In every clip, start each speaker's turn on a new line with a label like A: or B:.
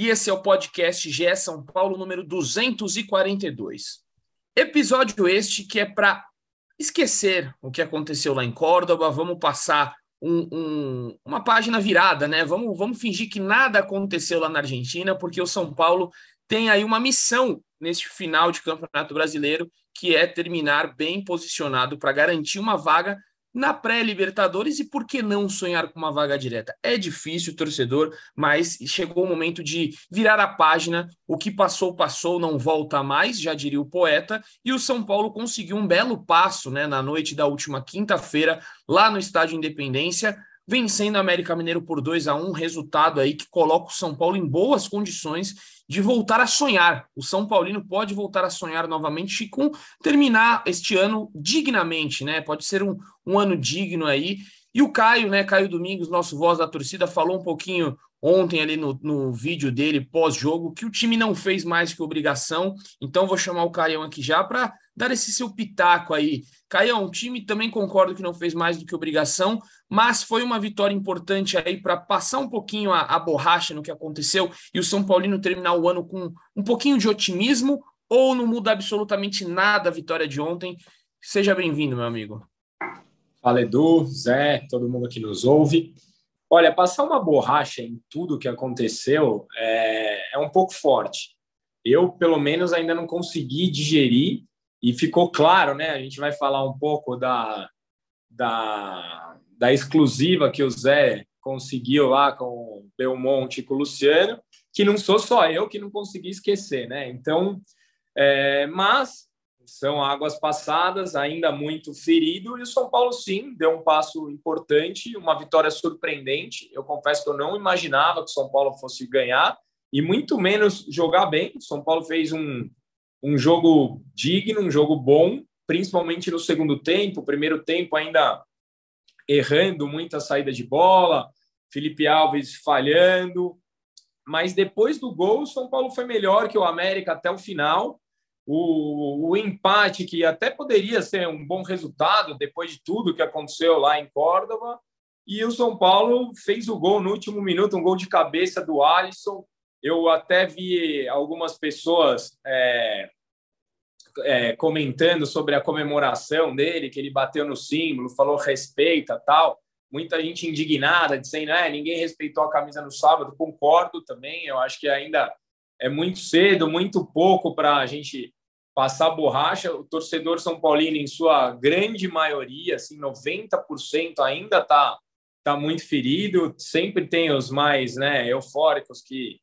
A: e esse é o podcast GE São Paulo número 242. Episódio este que é para esquecer o que aconteceu lá em Córdoba, vamos passar um, um, uma página virada, né? Vamos, vamos fingir que nada aconteceu lá na Argentina, porque o São Paulo tem aí uma missão neste final de Campeonato Brasileiro que é terminar bem posicionado para garantir uma vaga na pré-Libertadores e por que não sonhar com uma vaga direta? É difícil, torcedor, mas chegou o momento de virar a página. O que passou, passou, não volta mais, já diria o poeta. E o São Paulo conseguiu um belo passo né, na noite da última quinta-feira, lá no Estádio Independência, vencendo o América Mineiro por 2 a 1 resultado aí que coloca o São Paulo em boas condições de voltar a sonhar. O São Paulino pode voltar a sonhar novamente e com terminar este ano dignamente, né? Pode ser um, um ano digno aí. E o Caio, né? Caio Domingos, nosso voz da torcida, falou um pouquinho ontem ali no, no vídeo dele pós-jogo que o time não fez mais que obrigação. Então vou chamar o Caião aqui já para dar esse seu pitaco aí. Caião, o time também concordo que não fez mais do que obrigação, mas foi uma vitória importante aí para passar um pouquinho a, a, borracha no que aconteceu e o São Paulino terminar o ano com um pouquinho de otimismo ou não muda absolutamente nada a vitória de ontem. Seja bem-vindo, meu amigo.
B: Fala, Edu, Zé, todo mundo que nos ouve. Olha, passar uma borracha em tudo que aconteceu é, é um pouco forte. Eu, pelo menos, ainda não consegui digerir e ficou claro, né? A gente vai falar um pouco da, da, da exclusiva que o Zé conseguiu lá com o Belmonte e com o Luciano, que não sou só eu que não consegui esquecer, né? Então, é, mas são águas passadas, ainda muito ferido, e o São Paulo sim deu um passo importante, uma vitória surpreendente. Eu confesso que eu não imaginava que o São Paulo fosse ganhar, e muito menos jogar bem. O São Paulo fez um, um jogo digno, um jogo bom, principalmente no segundo tempo. Primeiro tempo ainda errando muita saída de bola, Felipe Alves falhando. Mas depois do gol, o São Paulo foi melhor que o América até o final. O, o, empate, que até poderia ser um bom resultado depois de tudo que aconteceu lá em Córdoba. E o São Paulo fez o gol no último minuto, um gol de cabeça do Alisson. Eu até vi algumas pessoas é, é, comentando sobre a comemoração dele, que ele bateu no símbolo, falou respeita tal. Muita gente indignada, dizendo é, ninguém respeitou a camisa no sábado. Concordo também, eu acho que ainda é muito cedo, muito pouco para a gente passar borracha. O torcedor São Paulino, em sua grande maioria, assim, 90% ainda está tá muito ferido. Sempre tem os mais né, eufóricos que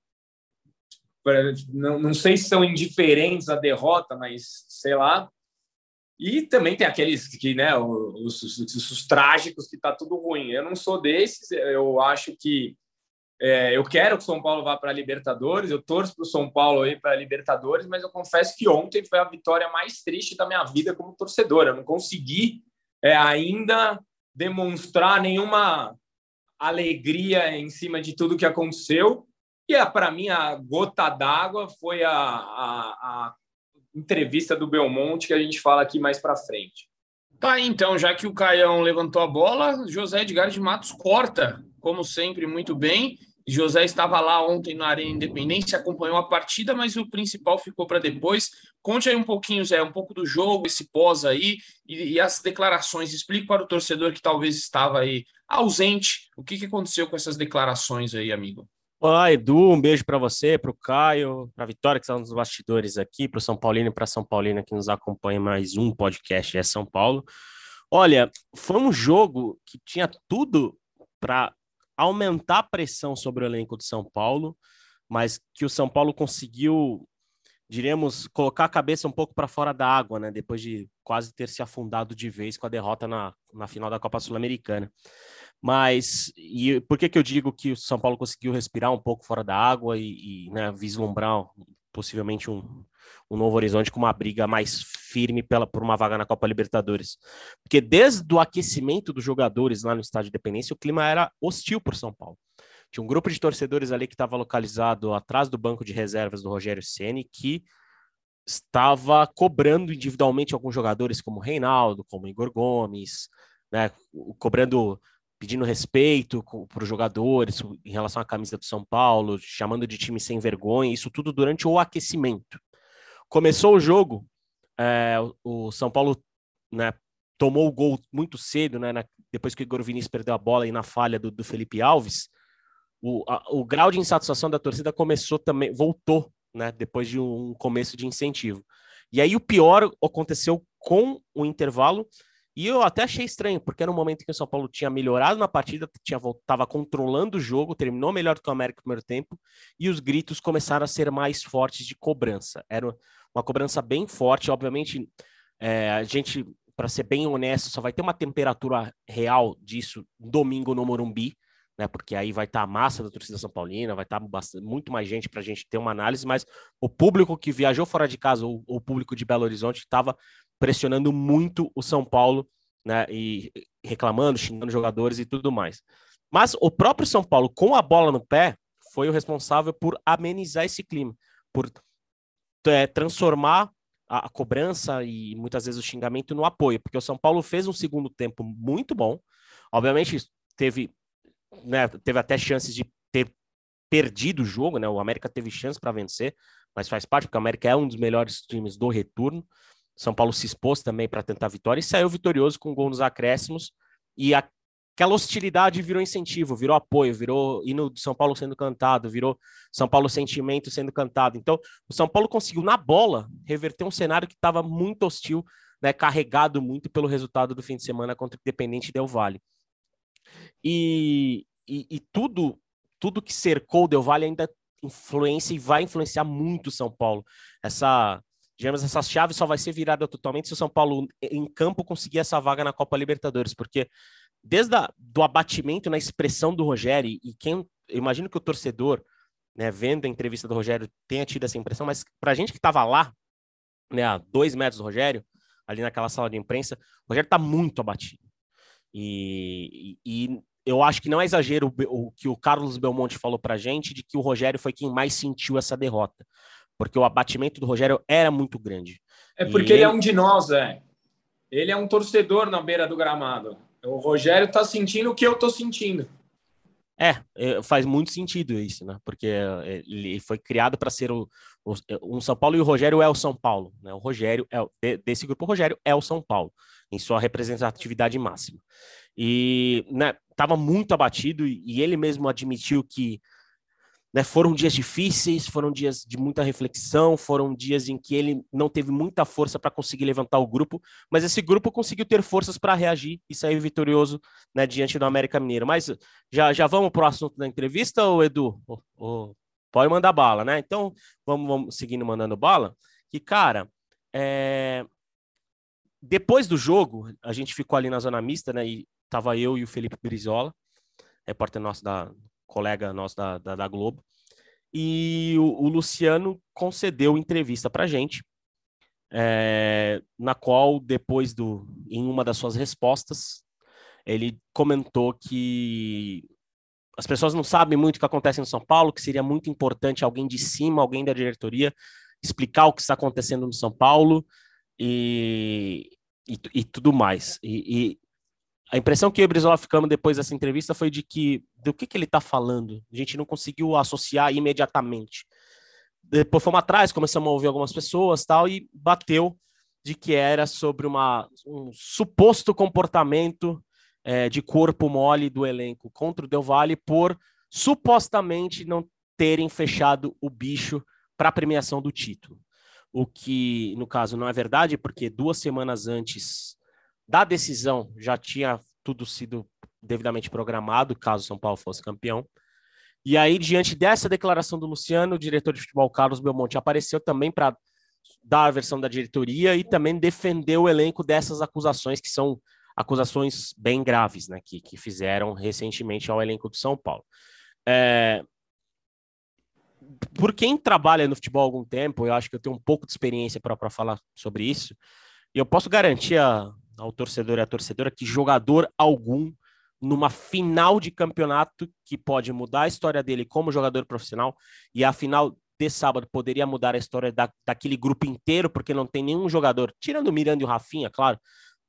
B: não, não sei se são indiferentes à derrota, mas sei lá. E também tem aqueles que, né, os, os, os trágicos que tá tudo ruim. Eu não sou desses, eu acho que é, eu quero que o São Paulo vá para a Libertadores, eu torço para o São Paulo ir para a Libertadores, mas eu confesso que ontem foi a vitória mais triste da minha vida como torcedor. Eu não consegui é, ainda demonstrar nenhuma alegria em cima de tudo que aconteceu. E é, para mim, a gota d'água foi a, a, a, entrevista do Belmonte que a gente fala aqui mais para frente.
A: Tá, então, já que o Caião levantou a bola, José Edgar de Matos corta, como sempre, muito bem. José estava lá ontem na Arena Independência, acompanhou a partida, mas o principal ficou para depois. Conte aí um pouquinho, Zé, um pouco do jogo, esse pós aí e, e, as declarações. Explique para o torcedor que talvez estava aí ausente o que, que aconteceu com essas declarações aí, amigo.
C: Olá, Edu, um beijo para você, para o Caio, para a Vitória, que está nos bastidores aqui, para o São Paulino e para São Paulina que nos acompanha mais um podcast é São Paulo. Olha, foi um jogo que tinha tudo para aumentar a pressão sobre o elenco do São Paulo, mas que o São Paulo conseguiu, diremos, colocar a cabeça um pouco para fora da água, né? Depois de quase ter se afundado de vez com a derrota na, na final da Copa Sul-Americana. Mas e por que, que eu digo que o São Paulo conseguiu respirar um pouco fora da água e, e né, vislumbrar possivelmente um, o Novo Horizonte com uma briga mais firme pela, por uma vaga na Copa Libertadores. Porque desde o aquecimento dos jogadores lá no Estádio Independência, o clima era hostil por São Paulo. Tinha um grupo de torcedores ali que estava localizado atrás do banco de reservas do Rogério Ceni que estava cobrando individualmente alguns jogadores como Reinaldo, como Igor Gomes, né, cobrando, pedindo respeito para os jogadores em relação à camisa do São Paulo, chamando de time sem vergonha, isso tudo durante o aquecimento. Começou o jogo, é, o São Paulo né, tomou o gol muito cedo, né, na, depois que o Igor Vinícius perdeu a bola e na falha do, do Felipe Alves, o, a, o grau de insatisfação da torcida começou também, voltou, né, depois de um começo de incentivo. E aí o pior aconteceu com o intervalo, e eu até achei estranho, porque era um momento que o São Paulo tinha melhorado na partida, tinha estava controlando o jogo, terminou melhor do que o América no primeiro tempo, e os gritos começaram a ser mais fortes de cobrança. Era uma cobrança bem forte, obviamente, é, a gente, para ser bem honesto, só vai ter uma temperatura real disso domingo no Morumbi, né? Porque aí vai estar tá a massa da torcida São Paulina, vai estar tá muito mais gente para a gente ter uma análise, mas o público que viajou fora de casa, ou o público de Belo Horizonte, estava pressionando muito o São Paulo, né? E reclamando, xingando jogadores e tudo mais. Mas o próprio São Paulo, com a bola no pé, foi o responsável por amenizar esse clima, por é, transformar a, a, cobrança e muitas vezes o xingamento no apoio, porque o São Paulo fez um segundo tempo muito bom. Obviamente, teve, né, teve até chances de ter perdido o jogo, né? O América teve chance para vencer, mas faz parte, porque o América é um dos melhores times do retorno. São Paulo se expôs também para tentar vitória e saiu vitorioso com gol nos acréscimos. E aquela hostilidade virou incentivo, virou apoio, virou hino de São Paulo sendo cantado, virou São Paulo sentimento sendo cantado. Então, o São Paulo conseguiu, na bola, reverter um cenário que estava muito hostil, né, carregado muito pelo resultado do fim de semana contra o Independente Del Valle. E, e, e tudo, tudo que cercou o Del Valle ainda influencia e vai influenciar muito o São Paulo. Essa digamos, essa chave só vai ser virada totalmente se o São Paulo em campo conseguir essa vaga na Copa Libertadores, porque desde o do abatimento na expressão do Rogério, e quem, imagino que o torcedor, né, vendo a entrevista do Rogério, tenha tido essa impressão, mas para a gente que estava lá, né, a dois metros do Rogério, ali naquela sala de imprensa, o Rogério está muito abatido. E, e, eu acho que não é exagero o, que o Carlos Belmonte falou para a gente de que o Rogério foi quem mais sentiu essa derrota porque o abatimento do Rogério era muito grande.
B: É porque ele... ele... é um de nós, é. Ele é um torcedor na beira do gramado. O Rogério está sentindo o que eu estou sentindo.
C: É, é, faz muito sentido isso, né? Porque é, ele foi criado para ser o, o, um São Paulo e o Rogério é o São Paulo, né? O Rogério é desse grupo, o Rogério é o São Paulo em sua representatividade máxima. E né, tava muito abatido e ele mesmo admitiu que né, foram dias difíceis, foram dias de muita reflexão, foram dias em que ele não teve muita força para conseguir levantar o grupo, mas esse grupo conseguiu ter forças para reagir e sair vitorioso né, diante do América Mineiro. Mas já, já vamos para o assunto da entrevista, ou Edu? Pode mandar bala, né? Então vamos, vamos seguindo mandando bala. Que, cara, é... depois do jogo, a gente ficou ali na zona mista, né? E tava eu e o Felipe Brizola, repórter nosso da, colega nosso da, da, da Globo, e o, o, Luciano concedeu entrevista para gente, é, na qual depois do, em uma das suas respostas, ele comentou que as pessoas não sabem muito o que acontece no São Paulo, que seria muito importante alguém de cima, alguém da diretoria, explicar o que está acontecendo no São Paulo e, e, e tudo mais. E, e, a impressão que eu e o Brizola ficamos depois dessa entrevista foi de que do que, que ele está falando. A gente não conseguiu associar imediatamente. Depois fomos atrás, começamos a ouvir algumas pessoas tal, e bateu de que era sobre uma, um suposto comportamento é, de corpo mole do elenco contra o Del Valle por supostamente não terem fechado o bicho para a premiação do título. O que, no caso, não é verdade, porque duas semanas antes da decisão já tinha tudo sido devidamente programado, caso São Paulo fosse campeão. E aí, diante dessa declaração do Luciano, o diretor de futebol Carlos Belmonte apareceu também para dar a versão da diretoria e também defender o elenco dessas acusações, que são acusações bem graves, né, que, que fizeram recentemente ao elenco do São Paulo. É... por quem trabalha no futebol há algum tempo, eu acho que eu tenho um pouco de experiência para falar sobre isso, e eu posso garantir a, ao torcedor e à torcedora que jogador algum numa final de campeonato que pode mudar a história dele como jogador profissional e a final de sábado poderia mudar a história da, daquele grupo inteiro, porque não tem nenhum jogador, tirando o Miranda e o Rafinha, claro,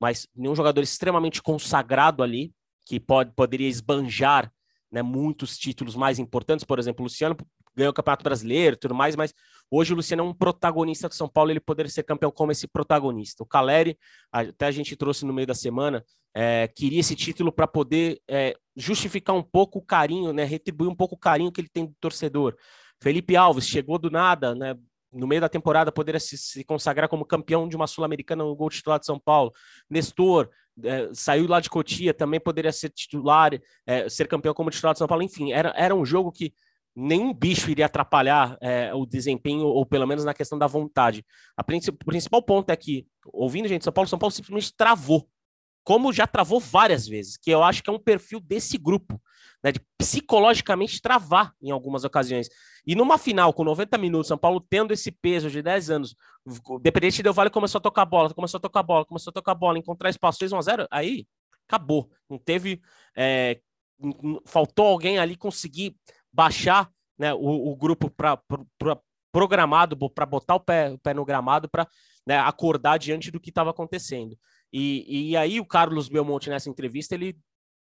C: mas nenhum jogador extremamente consagrado ali que pode, poderia esbanjar né, muitos títulos mais importantes, por exemplo, Luciano ganhou o Campeonato Brasileiro tudo mais, mas hoje o Luciano é um protagonista do São Paulo, ele poderia ser campeão como esse protagonista. O Caleri, até a gente trouxe no meio da semana, é, queria esse título para poder é, justificar um pouco o carinho, né, retribuir um pouco o carinho que ele tem do torcedor. Felipe Alves chegou do nada, né, no meio da temporada poderia se, se consagrar como campeão de uma Sul-Americana no gol titular de São Paulo. Nestor é, saiu lá de Cotia, também poderia ser titular, é, ser campeão como titular de São Paulo. Enfim, era, era um jogo que nenhum bicho iria atrapalhar é, o desempenho, ou pelo menos na questão da vontade. O principal ponto é que, ouvindo gente de São Paulo, São Paulo simplesmente travou, como já travou várias vezes, que eu acho que é um perfil desse grupo, né, de psicologicamente travar em algumas ocasiões. E numa final, com 90 minutos, São Paulo tendo esse peso de 10 anos, Dependente Del Vale começou a tocar bola, começou a tocar bola, começou a tocar bola, encontrar espaço, fez 1x0, aí acabou. Não teve. É, faltou alguém ali conseguir baixar né, o, o grupo para programado para botar o pé, o pé no gramado para né, acordar diante do que estava acontecendo. E, e aí o Carlos Belmonte, nessa entrevista, ele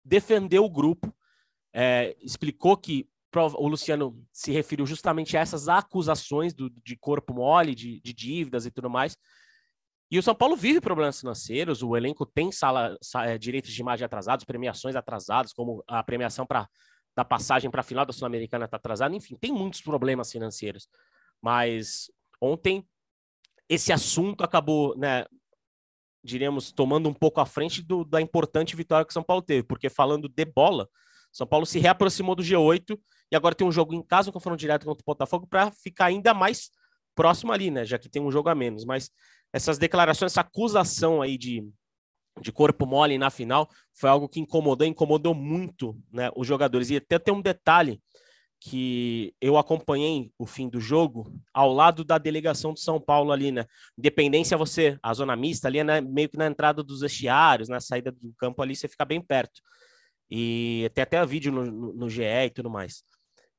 C: defendeu o grupo, é, explicou que o Luciano se referiu justamente a essas acusações do, de corpo mole, de, de, dívidas e tudo mais. E o São Paulo vive problemas financeiros, o elenco tem sala, é, direitos de imagem atrasados, premiações atrasadas, como a premiação para da passagem para a final da Sul-Americana está atrasada, enfim, tem muitos problemas financeiros. Mas ontem esse assunto acabou, né, diríamos, tomando um pouco à frente do, da importante vitória que São Paulo teve, porque falando de bola, São Paulo se reaproximou do G8 e agora tem um jogo em casa, um confronto direto contra o Botafogo, para ficar ainda mais próximo ali, né, já que tem um jogo a menos. Mas essas declarações, essa acusação aí de de corpo mole na final foi algo que incomodou, incomodou muito né, os jogadores. E até tem um detalhe que eu acompanhei o fim do jogo ao lado da delegação de São Paulo ali, né? Independência, você, a zona mista ali né, meio que na entrada dos vestiários, na saída do campo ali, você fica bem perto. E tem até vídeo no, no, no GE e tudo mais.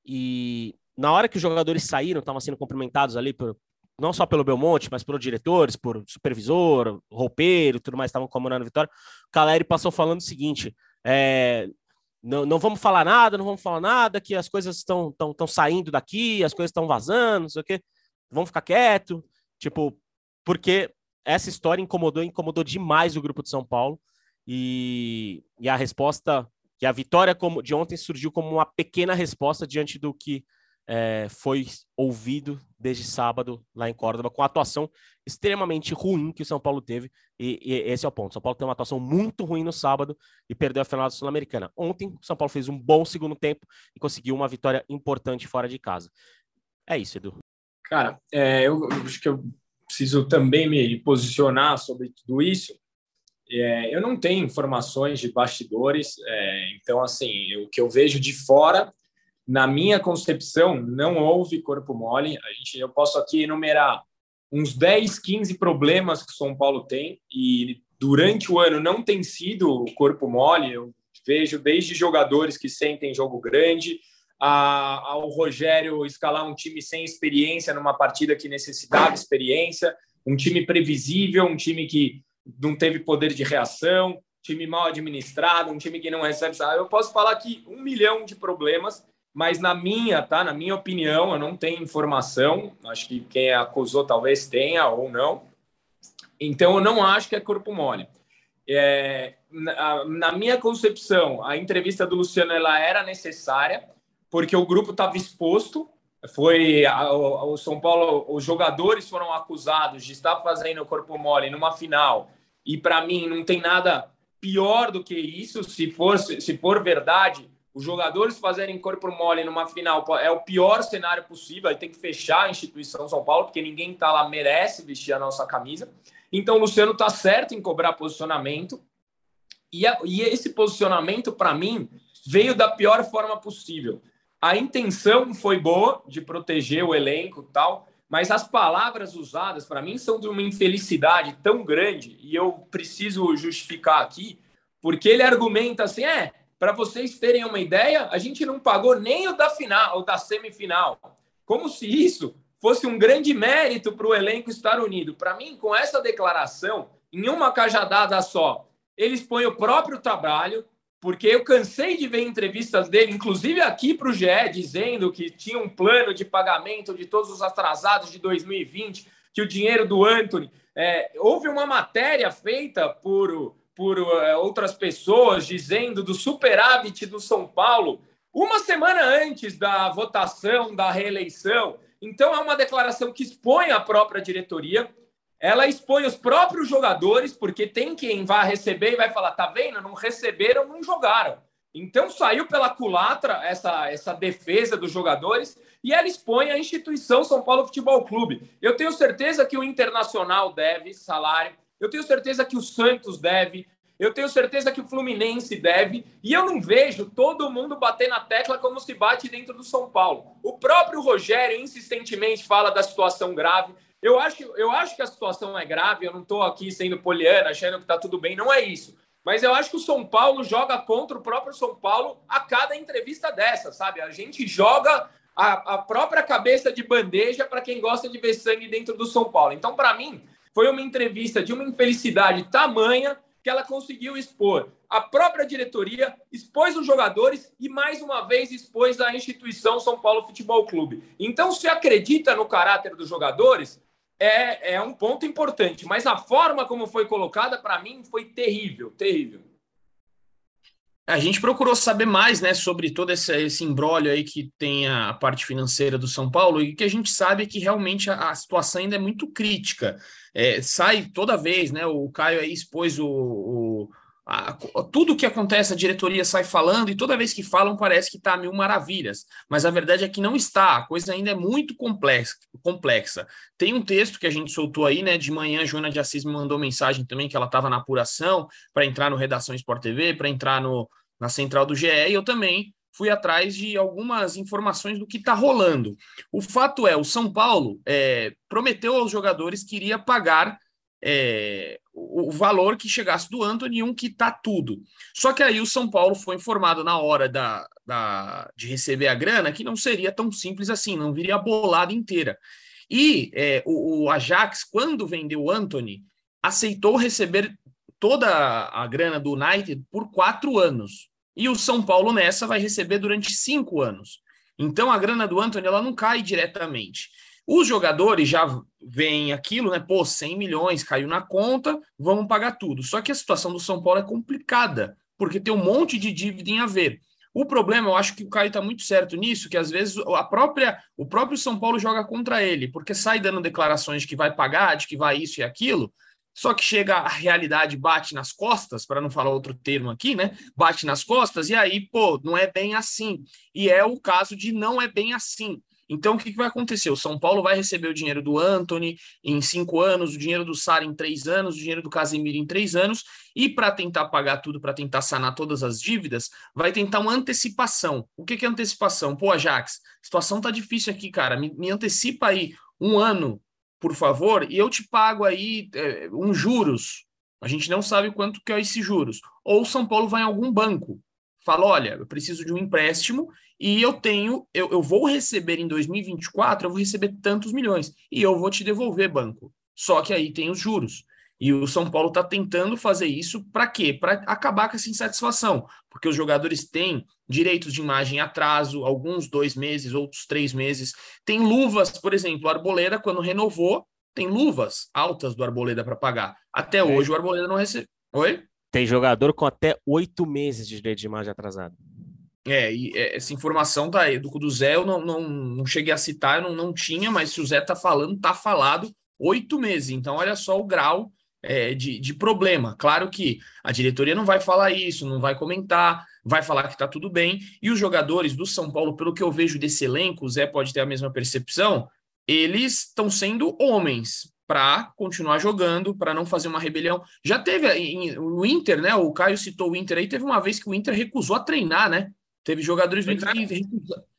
C: E na hora que os jogadores saíram, estavam sendo cumprimentados ali por, não só pelo Belmonte, mas pelos diretores, por supervisor, roupeiro, tudo mais, estavam comemorando a vitória. O Caleri passou falando o seguinte: é, não, não vamos falar nada, não vamos falar nada, que as coisas estão tão, tão saindo daqui, as coisas estão vazando, não sei o quê, vamos ficar quieto, tipo, porque essa história incomodou, incomodou demais o grupo de São Paulo, e, e a resposta, que a vitória como, de ontem surgiu como uma pequena resposta diante do que é, foi ouvido desde sábado lá em Córdoba, com a atuação extremamente ruim que o São Paulo teve. E, e esse é o ponto. O São Paulo tem uma atuação muito ruim no sábado e perdeu a final da Sul-Americana. Ontem, o São Paulo fez um bom segundo tempo e conseguiu uma vitória importante fora de casa. É isso, Edu.
B: Cara, é, eu acho que eu preciso também me posicionar sobre tudo isso. É, eu não tenho informações de bastidores, é, então, assim, o que eu vejo de fora na minha concepção, não houve corpo mole. A gente, eu posso aqui enumerar uns 10, 15 problemas que São Paulo tem e durante o ano não tem sido corpo mole. Eu vejo desde jogadores que sentem jogo grande a, ao Rogério escalar um time sem experiência numa partida que necessitava experiência, um time previsível, um time que não teve poder de reação, time mal administrado, um time que não recebe. Eu posso falar aqui um milhão de problemas mas na minha, tá? Na minha opinião, eu não tenho informação. Acho que quem acusou talvez tenha ou não. Então, eu não acho que é corpo mole. É, na, na, minha concepção, a entrevista do Luciano ela era necessária porque o grupo estava exposto. Foi a, o, o São Paulo, os jogadores foram acusados de estar fazendo corpo mole numa final. E para mim não tem nada pior do que isso. Se for se for verdade, os jogadores fazerem corpo mole numa final é o pior cenário possível. Aí tem que fechar a instituição São Paulo, porque ninguém tá lá merece vestir a nossa camisa. Então, o Luciano tá certo em cobrar posicionamento. E, a, e esse posicionamento, para mim, veio da pior forma possível. a intenção foi boa de proteger o elenco e tal, mas as palavras usadas para mim são de uma infelicidade tão grande e eu preciso justificar aqui, porque ele argumenta assim: é, para vocês terem uma ideia, a gente não pagou nem o da final, o da semifinal. Como se isso fosse um grande mérito para o elenco estar unido. Para mim, com essa declaração, em uma cajadada só, eles põem o próprio trabalho, porque eu cansei de ver entrevistas dele, inclusive aqui para o GE, dizendo que tinha um plano de pagamento de todos os atrasados de 2020, que o dinheiro do Anthony. É, houve uma matéria feita por, por é, outras pessoas dizendo do superávit do São Paulo uma semana antes da votação da reeleição. Então, é uma declaração que expõe a própria diretoria, ela expõe os próprios jogadores, porque tem quem vai receber e vai falar: tá vendo? Não receberam, não jogaram. Então, saiu pela culatra essa, essa defesa dos jogadores e ela expõe a instituição São Paulo Futebol Clube. Eu tenho certeza que o Internacional deve salário, eu tenho certeza que o Santos deve, eu tenho certeza que o Fluminense deve, e eu não vejo todo mundo bater na tecla como se bate dentro do São Paulo. O próprio Rogério insistentemente fala da situação grave. Eu acho, eu acho que a situação é grave, eu não estou aqui sendo poliana, achando que está tudo bem, não é isso. Mas eu acho que o São Paulo joga contra o próprio São Paulo a cada entrevista dessa, sabe? A gente joga a, a própria cabeça de bandeja para quem gosta de ver sangue dentro do São Paulo. Então, para mim, foi uma entrevista de uma infelicidade tamanha que ela conseguiu expor a própria diretoria, expôs os jogadores e, mais uma vez, expôs a instituição São Paulo Futebol Clube. Então, se acredita no caráter dos jogadores, é, é um ponto importante, mas a forma como foi colocada, para mim, foi terrível, terrível.
A: A gente procurou saber mais, né, sobre todo esse, esse aí que tem a parte financeira do São Paulo e que a gente sabe é que realmente a, a situação ainda é muito crítica. É, sai toda vez, né? O Caio aí expôs o, o a, tudo que acontece, a diretoria sai falando e toda vez que falam parece que está mil maravilhas, mas a verdade é que não está, a coisa ainda é muito complexa. complexa. Tem um texto que a gente soltou aí, né? De manhã, a Joana de Assis me mandou mensagem também que ela estava na apuração para entrar no Redação Sport TV, para entrar no, na central do GE, e eu também fui atrás de algumas informações do que está rolando. O fato é, o São Paulo é, prometeu aos jogadores que iria pagar é, o, valor que chegasse do Anthony um que tá tudo. Só que aí o São Paulo foi informado na hora da, da, de receber a grana que não seria tão simples assim, não viria a bolada inteira. E é, o, o Ajax, quando vendeu o Anthony, aceitou receber toda a grana do United por quatro anos. E o São Paulo nessa vai receber durante cinco anos. Então a grana do Anthony ela não cai diretamente. Os jogadores já veem aquilo, né? Pô, 100 milhões caiu na conta, vamos pagar tudo. Só que a situação do São Paulo é complicada, porque tem um monte de dívida em haver. O problema, eu acho que o Caio está muito certo nisso, que às vezes a própria, o próprio São Paulo joga contra ele, porque sai dando declarações de que vai pagar, de que vai isso e aquilo, só que chega a realidade, bate nas costas, para não falar outro termo aqui, né? Bate nas costas, e aí, pô, não é bem assim. E é o caso de não é bem assim. Então, o que, que, vai acontecer? O São Paulo vai receber o dinheiro do Anthony em cinco anos, o dinheiro do Sara em três anos, o dinheiro do Casemiro em três anos, e para tentar pagar tudo, para tentar sanar todas as dívidas, vai tentar uma antecipação. O que, que é antecipação? Pô, Ajax, situação tá difícil aqui, cara. Me, me antecipa aí um ano, por favor, e eu te pago aí é, um juros. A gente não sabe quanto que é esse juros. Ou o São Paulo vai em algum banco fala: olha, eu preciso de um empréstimo e eu tenho, eu, eu vou receber em 2024, eu vou receber tantos milhões e eu vou te devolver, banco. Só que aí tem os juros. E o São Paulo está tentando fazer isso para quê? Para acabar com essa insatisfação, porque os jogadores têm direitos de imagem atraso, alguns dois meses, outros três meses. Tem luvas, por exemplo, o Arboleda, quando renovou, tem luvas altas do Arboleda para pagar. Até é. hoje o Arboleda não recebeu. Oi?
C: Tem jogador com até oito meses de direito de imagem atrasado.
A: É, e é, essa informação tá aí. Do, do Zé eu não, não, não cheguei a citar, eu não, não tinha, mas se o Zé tá falando, tá falado oito meses. Então, olha só o grau é, de, de problema. Claro que a diretoria não vai falar isso, não vai comentar, vai falar que tá tudo bem. E os jogadores do São Paulo, pelo que eu vejo desse elenco, o Zé pode ter a mesma percepção, eles estão sendo homens para continuar jogando, para não fazer uma rebelião. Já teve o Inter, né? O Caio citou o Inter aí, teve uma vez que o Inter recusou a treinar, né? Teve jogadores do Inter que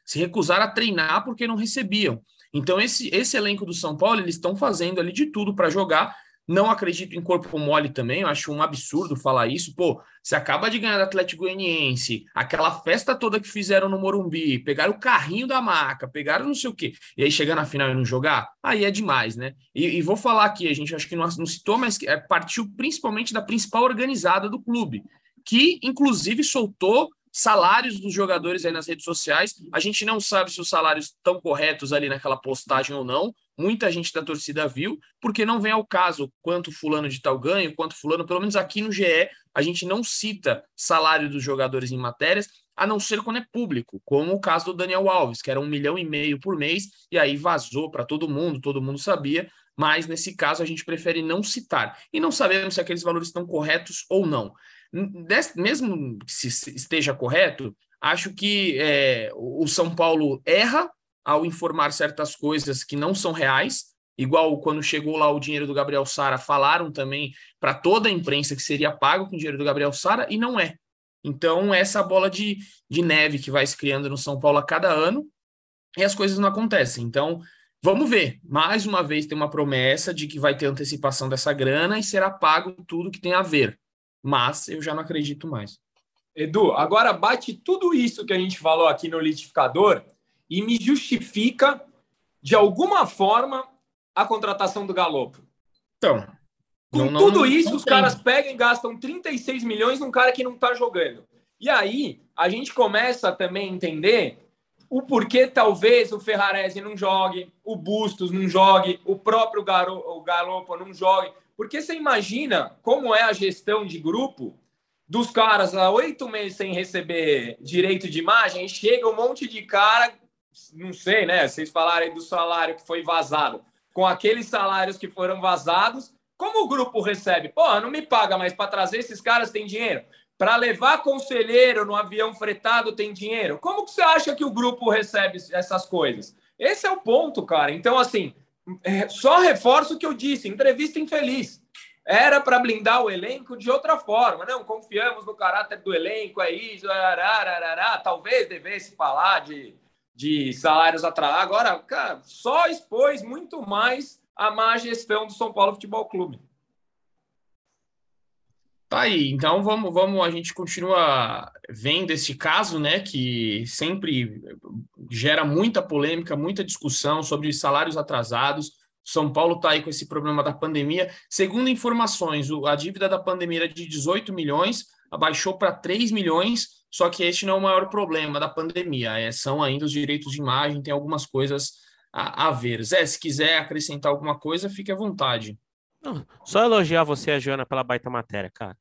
A: se recusaram a treinar porque não recebiam. Então, esse, esse elenco do São Paulo, eles estão fazendo ali de tudo para jogar. Não acredito em corpo mole também, eu acho um absurdo falar isso. Pô, você acaba de ganhar do Atlético Goianiense, aquela festa toda que fizeram no Morumbi, pegaram o carrinho da maca, pegaram não sei o quê, e aí chegar na final e não jogar, aí é demais, né? E, e vou falar aqui, a gente acho que não, não citou, mas é, partiu principalmente da principal organizada do clube, que inclusive soltou salários dos jogadores aí nas redes sociais. A gente não sabe se os salários estão corretos ali naquela postagem ou não. Muita gente da torcida viu, porque não vem ao caso quanto fulano de tal ganho, quanto fulano, pelo menos aqui no GE, a gente não cita salário dos jogadores em matérias, a não ser quando é público, como o caso do Daniel Alves, que era um milhão e meio por mês, e aí vazou para todo mundo, todo mundo sabia, mas nesse caso a gente prefere não citar. E não sabemos se aqueles valores estão corretos ou não mesmo que esteja correto, acho que é, o São Paulo erra ao informar certas coisas que não são reais, igual quando chegou lá o dinheiro do Gabriel Sara, falaram também para toda a imprensa que seria pago com o dinheiro do Gabriel Sara, e não é. Então, essa bola de, de neve que vai se criando no São Paulo a cada ano, e as coisas não acontecem. Então, vamos ver. Mais uma vez tem uma promessa de que vai ter antecipação dessa grana e será pago tudo que tem a ver mas eu já não acredito mais.
B: Edu, agora bate tudo isso que a gente falou aqui no litificador e me justifica, de alguma forma, a contratação do Galopo.
A: Então.
B: Com não, tudo não, isso, não os caras pegam e gastam 36 milhões num cara que não está jogando. E aí, a gente começa também a entender o porquê talvez o Ferrarese não jogue, o Bustos não jogue, o próprio Garo, o Galopo não jogue. Porque você imagina como é a gestão de grupo dos caras há oito meses sem receber direito de imagem, chega um monte de cara, não sei, né? Vocês falarem do salário que foi vazado, com aqueles salários que foram vazados, como o grupo recebe? Pô, não me paga, mas para trazer esses caras tem dinheiro. Para levar conselheiro no avião fretado tem dinheiro. Como que você acha que o grupo recebe essas coisas? Esse é o ponto, cara. Então, assim, é, só reforço o que eu disse: entrevista infeliz. Era para blindar o elenco de outra forma. Não, confiamos no caráter do elenco, é isso, arararará. talvez devesse falar de, de salários atrasados. Agora, cara, só expôs muito mais a má gestão do São Paulo Futebol Clube.
A: Tá aí, então vamos, vamos, a gente continua vendo esse caso, né, que sempre gera muita polêmica, muita discussão sobre salários atrasados. São Paulo está aí com esse problema da pandemia. Segundo informações, a dívida da pandemia era de 18 milhões, abaixou para 3 milhões, só que este não é o maior problema da pandemia, é, são ainda os direitos de imagem, tem algumas coisas a, a ver. Zé, se quiser acrescentar alguma coisa, fique à vontade.
C: Não, só elogiar você e a Joana pela baita matéria, cara.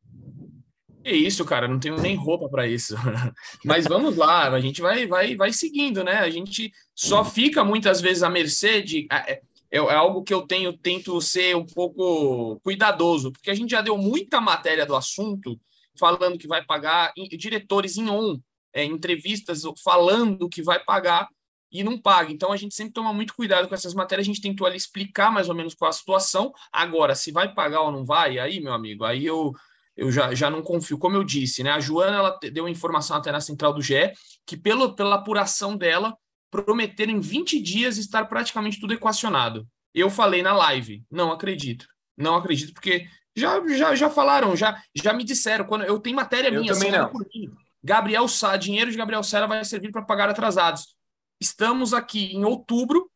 A: É isso, cara, não tenho nem roupa para isso. Mas vamos lá, a gente vai, vai, vai seguindo, né? A gente só fica muitas vezes à mercê de. É, é, é algo que eu tenho, tento ser um pouco cuidadoso, porque a gente já deu muita matéria do assunto, falando que vai pagar, diretores em on, é, entrevistas falando que vai pagar, e não paga. Então a gente sempre toma muito cuidado com essas matérias, a gente tentou ali explicar mais ou menos qual a situação. Agora, se vai pagar ou não vai, aí, meu amigo, aí eu, eu já, já não confio. Como eu disse, né? A Joana ela deu informação até na central do GE que, pelo, pela apuração dela, prometeram em 20 dias estar praticamente tudo equacionado. Eu falei na live, não acredito. Não acredito, porque já, já, já falaram, já, já me disseram. Quando eu tenho matéria eu minha,
B: também não.
A: Gabriel Sá, dinheiro de Gabriel Sara vai servir para pagar atrasados. Estamos aqui em outubro.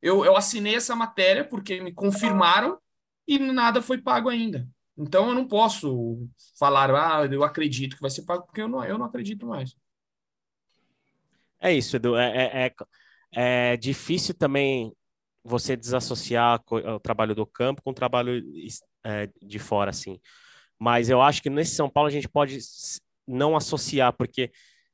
A: Eu, eu assinei essa matéria porque me confirmaram e nada foi pago ainda. Então eu não posso falar, ah, eu acredito que vai ser pago, porque eu não, eu não acredito mais.
C: É isso, Edu. É, é, é, é difícil também você desassociar o trabalho do campo com o trabalho é, de fora, assim. Mas eu acho que nesse São Paulo a gente pode não associar, porque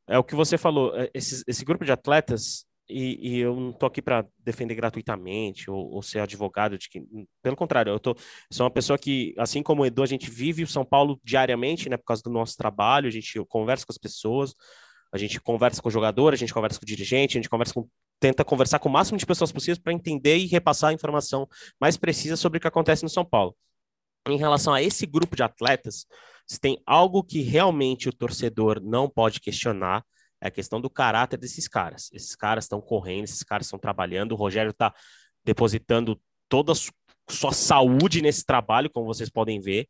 C: é o que você falou, é, esse, esse grupo de atletas, e, e eu não estou aqui para defender gratuitamente ou, ou, ser advogado de que, pelo contrário, eu tô, sou uma pessoa que, assim como o Edu, a gente vive o São Paulo diariamente, né, por causa do nosso trabalho, a gente conversa com as pessoas, a gente conversa com o jogador, a gente conversa com o dirigente, a gente conversa com, tenta conversar com o máximo de pessoas possíveis para entender e repassar a informação mais precisa sobre o que acontece no São Paulo. Em relação a esse grupo de atletas, se tem algo que realmente o torcedor não pode questionar, É a questão do caráter desses caras. Esses caras estão correndo, esses caras estão trabalhando. O Rogério está depositando toda a sua saúde nesse trabalho, como vocês podem ver.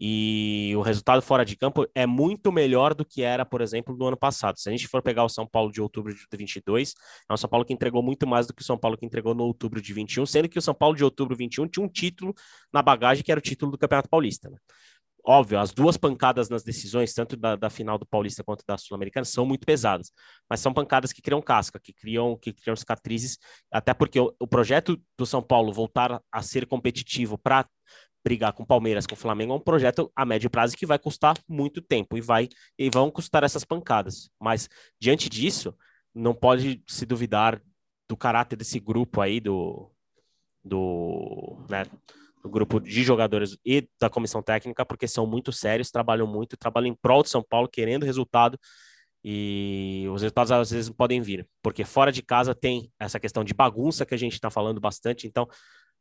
C: E o resultado fora de campo é muito melhor do que era, por exemplo, no ano passado. Se a gente for pegar o São Paulo de outubro de 22, é um São Paulo que entregou muito mais do que o São Paulo que entregou no outubro de 21, sendo que o São Paulo de outubro de 21 tinha um título na bagagem, que era o título do Campeonato Paulista. Né? Óbvio, as duas pancadas nas decisões, tanto da, da final do Paulista quanto da Sul-Americana, são muito pesadas, mas são pancadas que criam casca, que criam, que criam cicatrizes, até porque o, o projeto do São Paulo voltar a ser competitivo para brigar com Palmeiras, com Flamengo, é um projeto a médio prazo que vai custar muito tempo e vai e vão custar essas pancadas. Mas diante disso, não pode se duvidar do caráter desse grupo aí do do, né, do grupo de jogadores e da comissão técnica, porque são muito sérios, trabalham muito, trabalham em prol de São Paulo, querendo resultado e os resultados às vezes podem vir, porque fora de casa tem essa questão de bagunça que a gente está falando bastante, então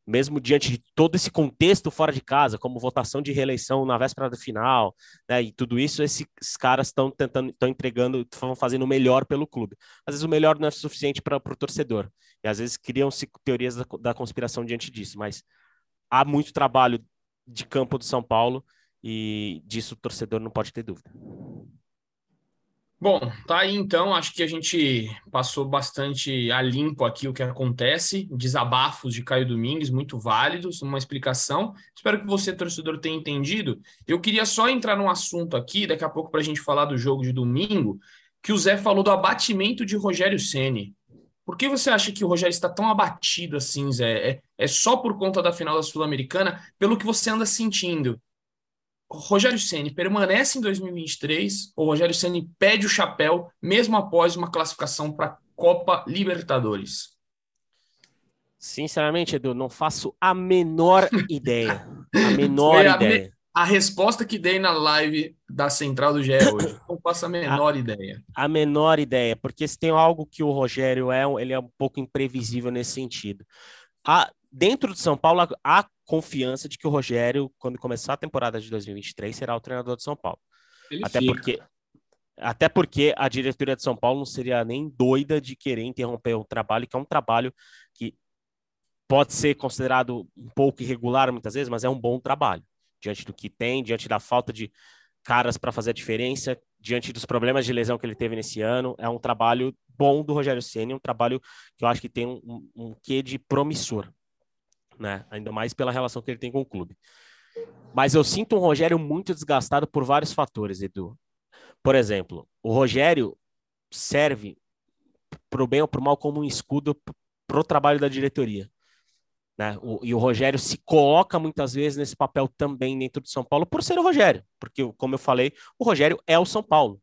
C: mesmo diante de todo esse contexto fora de casa, como votação de reeleição na véspera da final, né, e tudo isso, esses caras estão tentando, estão entregando, estão fazendo o melhor pelo clube. Às vezes o melhor não é suficiente para o torcedor, e às vezes criam-se teorias da, da conspiração diante disso, mas há muito trabalho de campo do São Paulo, e disso o torcedor não pode ter dúvida.
A: Bom, tá aí então. Acho que a gente passou bastante a limpo aqui o que acontece. Desabafos de Caio Domingues, muito válidos, uma explicação. Espero que você, torcedor, tenha entendido. Eu queria só entrar num assunto aqui, daqui a pouco, para a gente falar do jogo de domingo, que o Zé falou do abatimento de Rogério Ceni. Por que você acha que o Rogério está tão abatido assim, Zé? É, é só por conta da final da Sul-Americana, pelo que você anda sentindo? Rogério Ceni permanece em 2023 ou Rogério Ceni pede o chapéu mesmo após uma classificação para a Copa Libertadores?
C: Sinceramente, Edu, não faço a menor ideia. A menor a ideia. Me,
A: a resposta que dei na live da Central do GE hoje, não faço a menor a, ideia.
C: A menor ideia, porque se tem algo que o Rogério é, ele é um pouco imprevisível nesse sentido. A, dentro de São Paulo, há confiança de que o Rogério, quando começar a temporada de 2023, será o treinador de São Paulo. Ele até fica. porque até porque a diretoria de São Paulo não seria nem doida de querer interromper o trabalho, que é um trabalho que pode ser considerado um pouco irregular muitas vezes, mas é um bom trabalho diante do que tem, diante da falta de caras para fazer a diferença, diante dos problemas de lesão que ele teve nesse ano, é um trabalho bom do Rogério Ceni, um trabalho que eu acho que tem um, um quê de promissor né? Ainda mais pela relação que ele tem com o clube. Mas eu sinto um Rogério muito desgastado por vários fatores, Edu. Por exemplo, o Rogério serve para o bem ou para o mal como um escudo para o trabalho da diretoria. Né? O, e o Rogério se coloca muitas vezes nesse papel também dentro de São Paulo por ser o Rogério, porque, como eu falei, o Rogério é o São Paulo.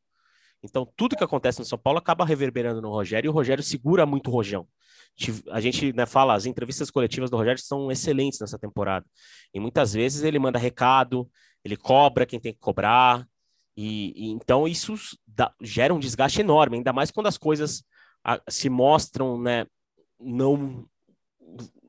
C: Então, tudo que acontece no São Paulo acaba reverberando no Rogério e o Rogério segura muito o Rojão a gente né, fala, as entrevistas coletivas do Rogério são excelentes nessa temporada. E muitas vezes ele manda recado, ele cobra quem tem que cobrar, e, e então isso dá, gera um desgaste enorme, ainda mais quando as coisas a, se mostram, né, não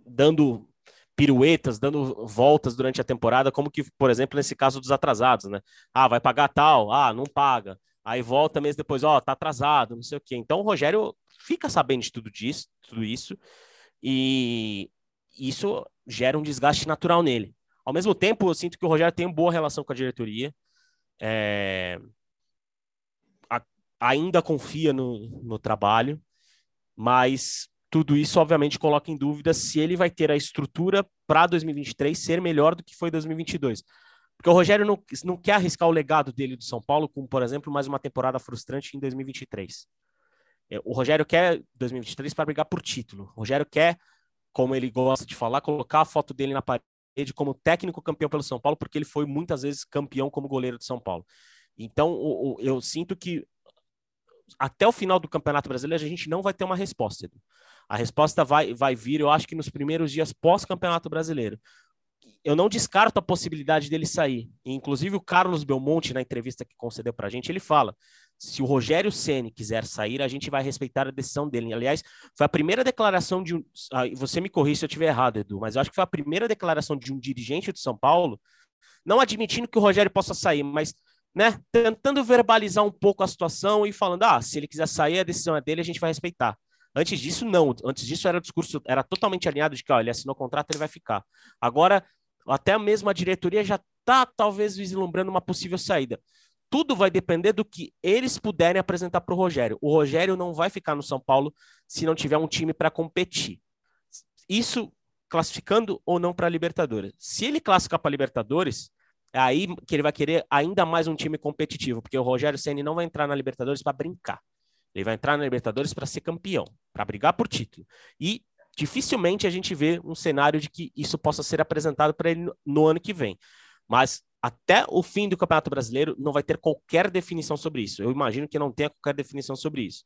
C: dando piruetas, dando voltas durante a temporada, como que, por exemplo, nesse caso dos atrasados, né? Ah, vai pagar tal, ah, não paga. Aí volta mês depois, ó, tá atrasado, não sei o quê. Então o Rogério fica sabendo de tudo disso, tudo isso, e isso gera um desgaste natural nele. Ao mesmo tempo, eu sinto que o Rogério tem uma boa relação com a diretoria, é... a... ainda confia no, no trabalho, mas tudo isso, obviamente, coloca em dúvida se ele vai ter a estrutura para 2023 ser melhor do que foi 2022. Porque o Rogério não, não quer arriscar o legado dele do São Paulo com, por exemplo, mais uma temporada frustrante em 2023. É, o Rogério quer 2023 para brigar por título. O Rogério quer, como ele gosta de falar, colocar a foto dele na parede como técnico campeão pelo São Paulo, porque ele foi muitas vezes campeão como goleiro de São Paulo. Então, o, o, eu sinto que até o final do Campeonato Brasileiro a gente não vai ter uma resposta. A resposta vai, vai vir, eu acho que nos primeiros dias pós-Campeonato Brasileiro. Eu não descarto a possibilidade dele sair. inclusive o Carlos Belmonte, na entrevista que concedeu para a gente, ele fala: se o Rogério Ceni quiser sair, a gente vai respeitar a decisão dele. Aliás, foi a primeira declaração de um. Ah, você me corrija se eu estiver errado, Edu, mas eu acho que foi a primeira declaração de um dirigente de São Paulo, não admitindo que o Rogério possa sair, mas né, tentando verbalizar um pouco a situação e falando: ah, se ele quiser sair, a decisão é dele, a gente vai respeitar. Antes disso, não. Antes disso, era o discurso, era totalmente alinhado de que, ó, ele assinou o contrato, ele vai ficar. Agora, até mesmo a diretoria já está, talvez, vislumbrando uma possível saída. Tudo vai depender do que eles puderem apresentar para o Rogério. O Rogério não vai ficar no São Paulo se não tiver um time para competir. Isso classificando ou não para a Libertadores. Se ele classificar para a Libertadores, é aí que ele vai querer ainda mais um time competitivo, porque o Rogério Ceni não vai entrar na Libertadores para brincar. Ele vai entrar na Libertadores para ser campeão, para brigar por título. E dificilmente a gente vê um cenário de que isso possa ser apresentado para ele no ano que vem. Mas até o fim do Campeonato Brasileiro não vai ter qualquer definição sobre isso. Eu imagino que não tenha qualquer definição sobre isso.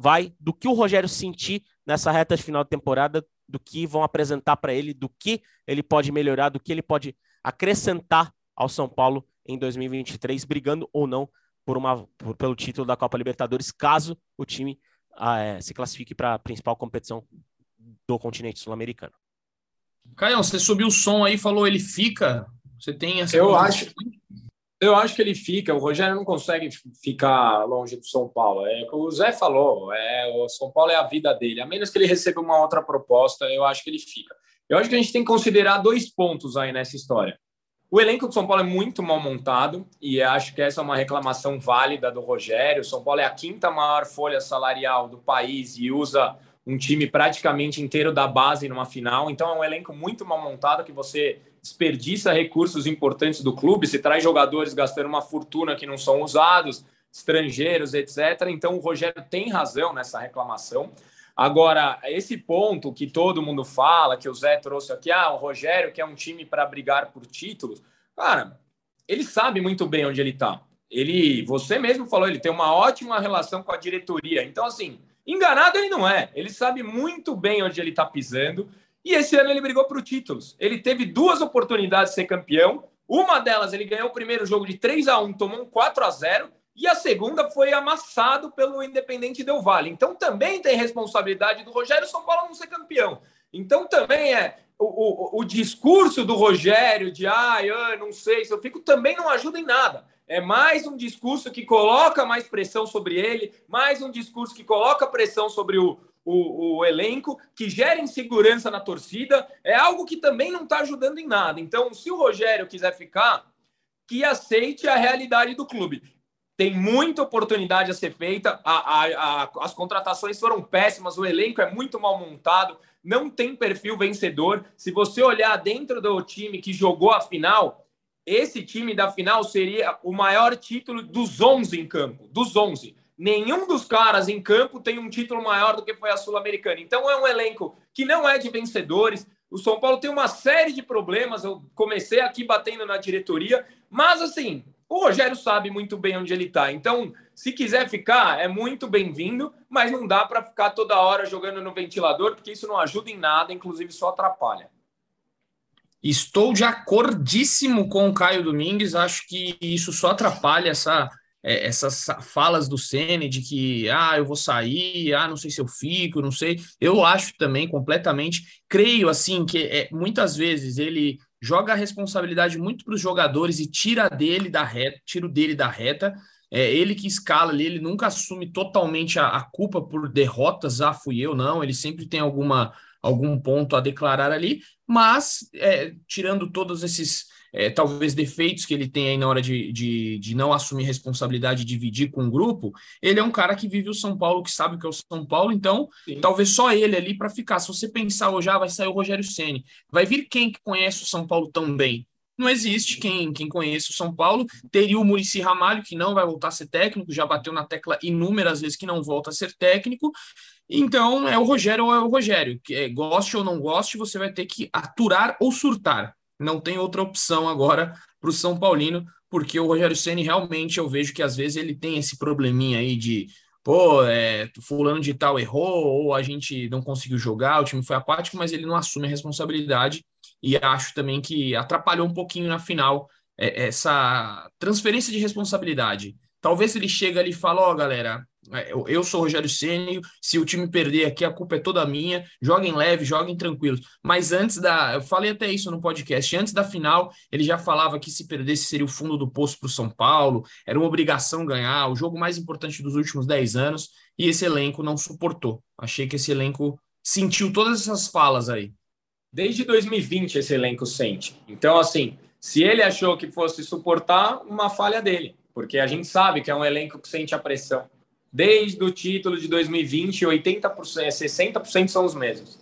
C: Vai do que o Rogério sentir nessa reta de final de temporada, do que vão apresentar para ele, do que ele pode melhorar, do que ele pode acrescentar ao São Paulo em 2023, brigando ou não por uma, por, pelo título da Copa Libertadores, caso o time ah, é, se classifique para a principal competição do continente sul-americano.
A: Caio, você subiu o som aí, falou ele fica. Você tem essa.
B: Eu acho, eu acho que ele fica. O Rogério não consegue ficar longe do São Paulo. É o o Zé falou. É, o São Paulo é a vida dele. A menos que ele receba uma outra proposta, eu acho que ele fica. Eu acho que a gente tem que considerar dois pontos aí nessa história. O elenco do São Paulo é muito mal montado e acho que essa é uma reclamação válida do Rogério. O São Paulo é a quinta maior folha salarial do país e usa um time praticamente inteiro da base numa final. Então é um elenco muito mal montado que você desperdiça recursos importantes do clube, se traz jogadores gastando uma fortuna que não são usados, estrangeiros, etc. Então o Rogério tem razão nessa reclamação. Agora, esse ponto que todo mundo fala, que o Zé trouxe aqui, ah, o Rogério que é um time para brigar por títulos, cara, ele sabe muito bem onde ele está. Ele, você mesmo falou, ele tem uma ótima relação com a diretoria. Então, assim, enganado ele não é. Ele sabe muito bem onde ele está pisando. E esse ano ele brigou por títulos. Ele teve duas oportunidades de ser campeão. Uma delas, ele ganhou o primeiro jogo de 3 a 1 tomou um 4 a 0 e a segunda foi amassado pelo Independente Del Vale. Então também tem responsabilidade do Rogério São Paulo não ser campeão. Então também é o, o, o discurso do Rogério de ah, eu não sei, se eu fico também não ajuda em nada. É mais um discurso que coloca mais pressão sobre ele, mais um discurso que coloca pressão sobre o, o, o, elenco, que gera insegurança na torcida, é algo que também não está ajudando em nada. Então, se o Rogério quiser ficar, que aceite a realidade do clube tem muita oportunidade a ser feita. A, a, a, as contratações foram péssimas, o elenco é muito mal montado, não tem perfil vencedor. Se você olhar dentro do time que jogou a final, esse time da final seria o maior título dos 11 em campo, dos 11. Nenhum dos caras em campo tem um título maior do que foi a Sul-Americana. Então é um elenco que não é de vencedores. O São Paulo tem uma série de problemas. Eu comecei aqui batendo na diretoria, mas assim, o Rogério sabe muito bem onde ele está. Então, se quiser ficar, é muito bem-vindo, mas não dá para ficar toda hora jogando no ventilador, porque isso não ajuda em nada, inclusive só atrapalha.
A: Estou de acordíssimo com o Caio Domingues. Acho que isso só atrapalha essa, é, essas falas do Ceni de que ah, eu vou sair, ah, não sei se eu fico, não sei. Eu acho também completamente, creio assim que é, muitas vezes ele joga a responsabilidade muito para os jogadores e tira dele da reta, tira dele da reta. É ele que escala ali, ele nunca assume totalmente a, a culpa por derrotas, ah, fui eu, não, ele sempre tem alguma algum ponto a declarar ali, mas é, tirando todos esses é, talvez defeitos que ele tem aí na hora de, de, de não assumir responsabilidade e dividir com o grupo, ele é um cara que vive o São Paulo, que sabe o que é o São Paulo, então Sim. talvez só ele ali para ficar. Se você pensar hoje, ah, vai sair o Rogério Ceni, vai vir quem que conhece o São Paulo tão bem? Não existe quem, quem conhece o São Paulo. Teria o Murici Ramalho, que não vai voltar a ser técnico, já bateu na tecla inúmeras vezes que não volta a ser técnico. Então, é o Rogério ou é o Rogério. É, goste ou não goste, você vai ter que aturar ou surtar não tem outra opção agora para o São Paulino, porque o Rogério Ceni realmente eu vejo que às vezes ele tem esse probleminha aí de pô, é, fulano de tal errou, ou a gente não conseguiu jogar, o time foi apático, mas ele não assume a responsabilidade, e acho também que atrapalhou um pouquinho na final é, essa transferência de responsabilidade. Talvez ele chegue ali e fale, ó, oh, galera, eu, eu sou o Rogério Ceni, se o time perder aqui, a culpa é toda minha. Joguem leve, joguem tranquilos. Mas antes da. Eu falei até isso no podcast. Antes da final, ele já falava que se perdesse seria o fundo do poço para o São Paulo, era uma obrigação ganhar, o jogo mais importante dos últimos 10 anos, e esse elenco não suportou. Achei que esse elenco sentiu todas essas falas aí.
B: Desde 2020 esse elenco sente. Então, assim, se ele achou que fosse suportar, uma falha dele, porque a gente sabe que é um elenco que sente a pressão. Desde o título de 2020, 80%, 60% são os mesmos.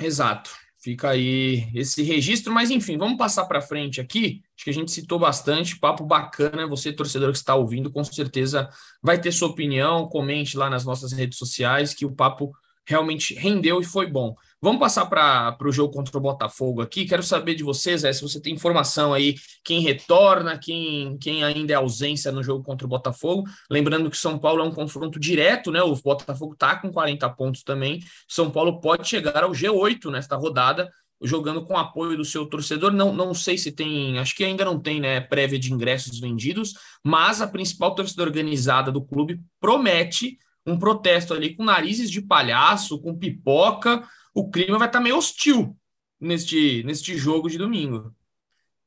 A: Exato. Fica aí esse registro, mas enfim, vamos passar para frente aqui. Acho que a gente citou bastante, papo bacana. Você, torcedor que está ouvindo, com certeza vai ter sua opinião. Comente lá nas nossas redes sociais que o papo realmente rendeu e foi bom. Vamos passar para o jogo contra o Botafogo aqui. Quero saber de vocês, é, se você tem informação aí, quem retorna, quem, quem ainda é ausência no jogo contra o Botafogo. Lembrando que São Paulo é um confronto direto, né? O Botafogo está com 40 pontos também. São Paulo pode chegar ao G8 nesta rodada, jogando com apoio do seu torcedor. Não, não sei se tem, acho que ainda não tem, né? Prévia de ingressos vendidos, mas a principal torcida organizada do clube promete um protesto ali com narizes de palhaço, com pipoca. O clima vai estar tá meio hostil neste, neste jogo de domingo.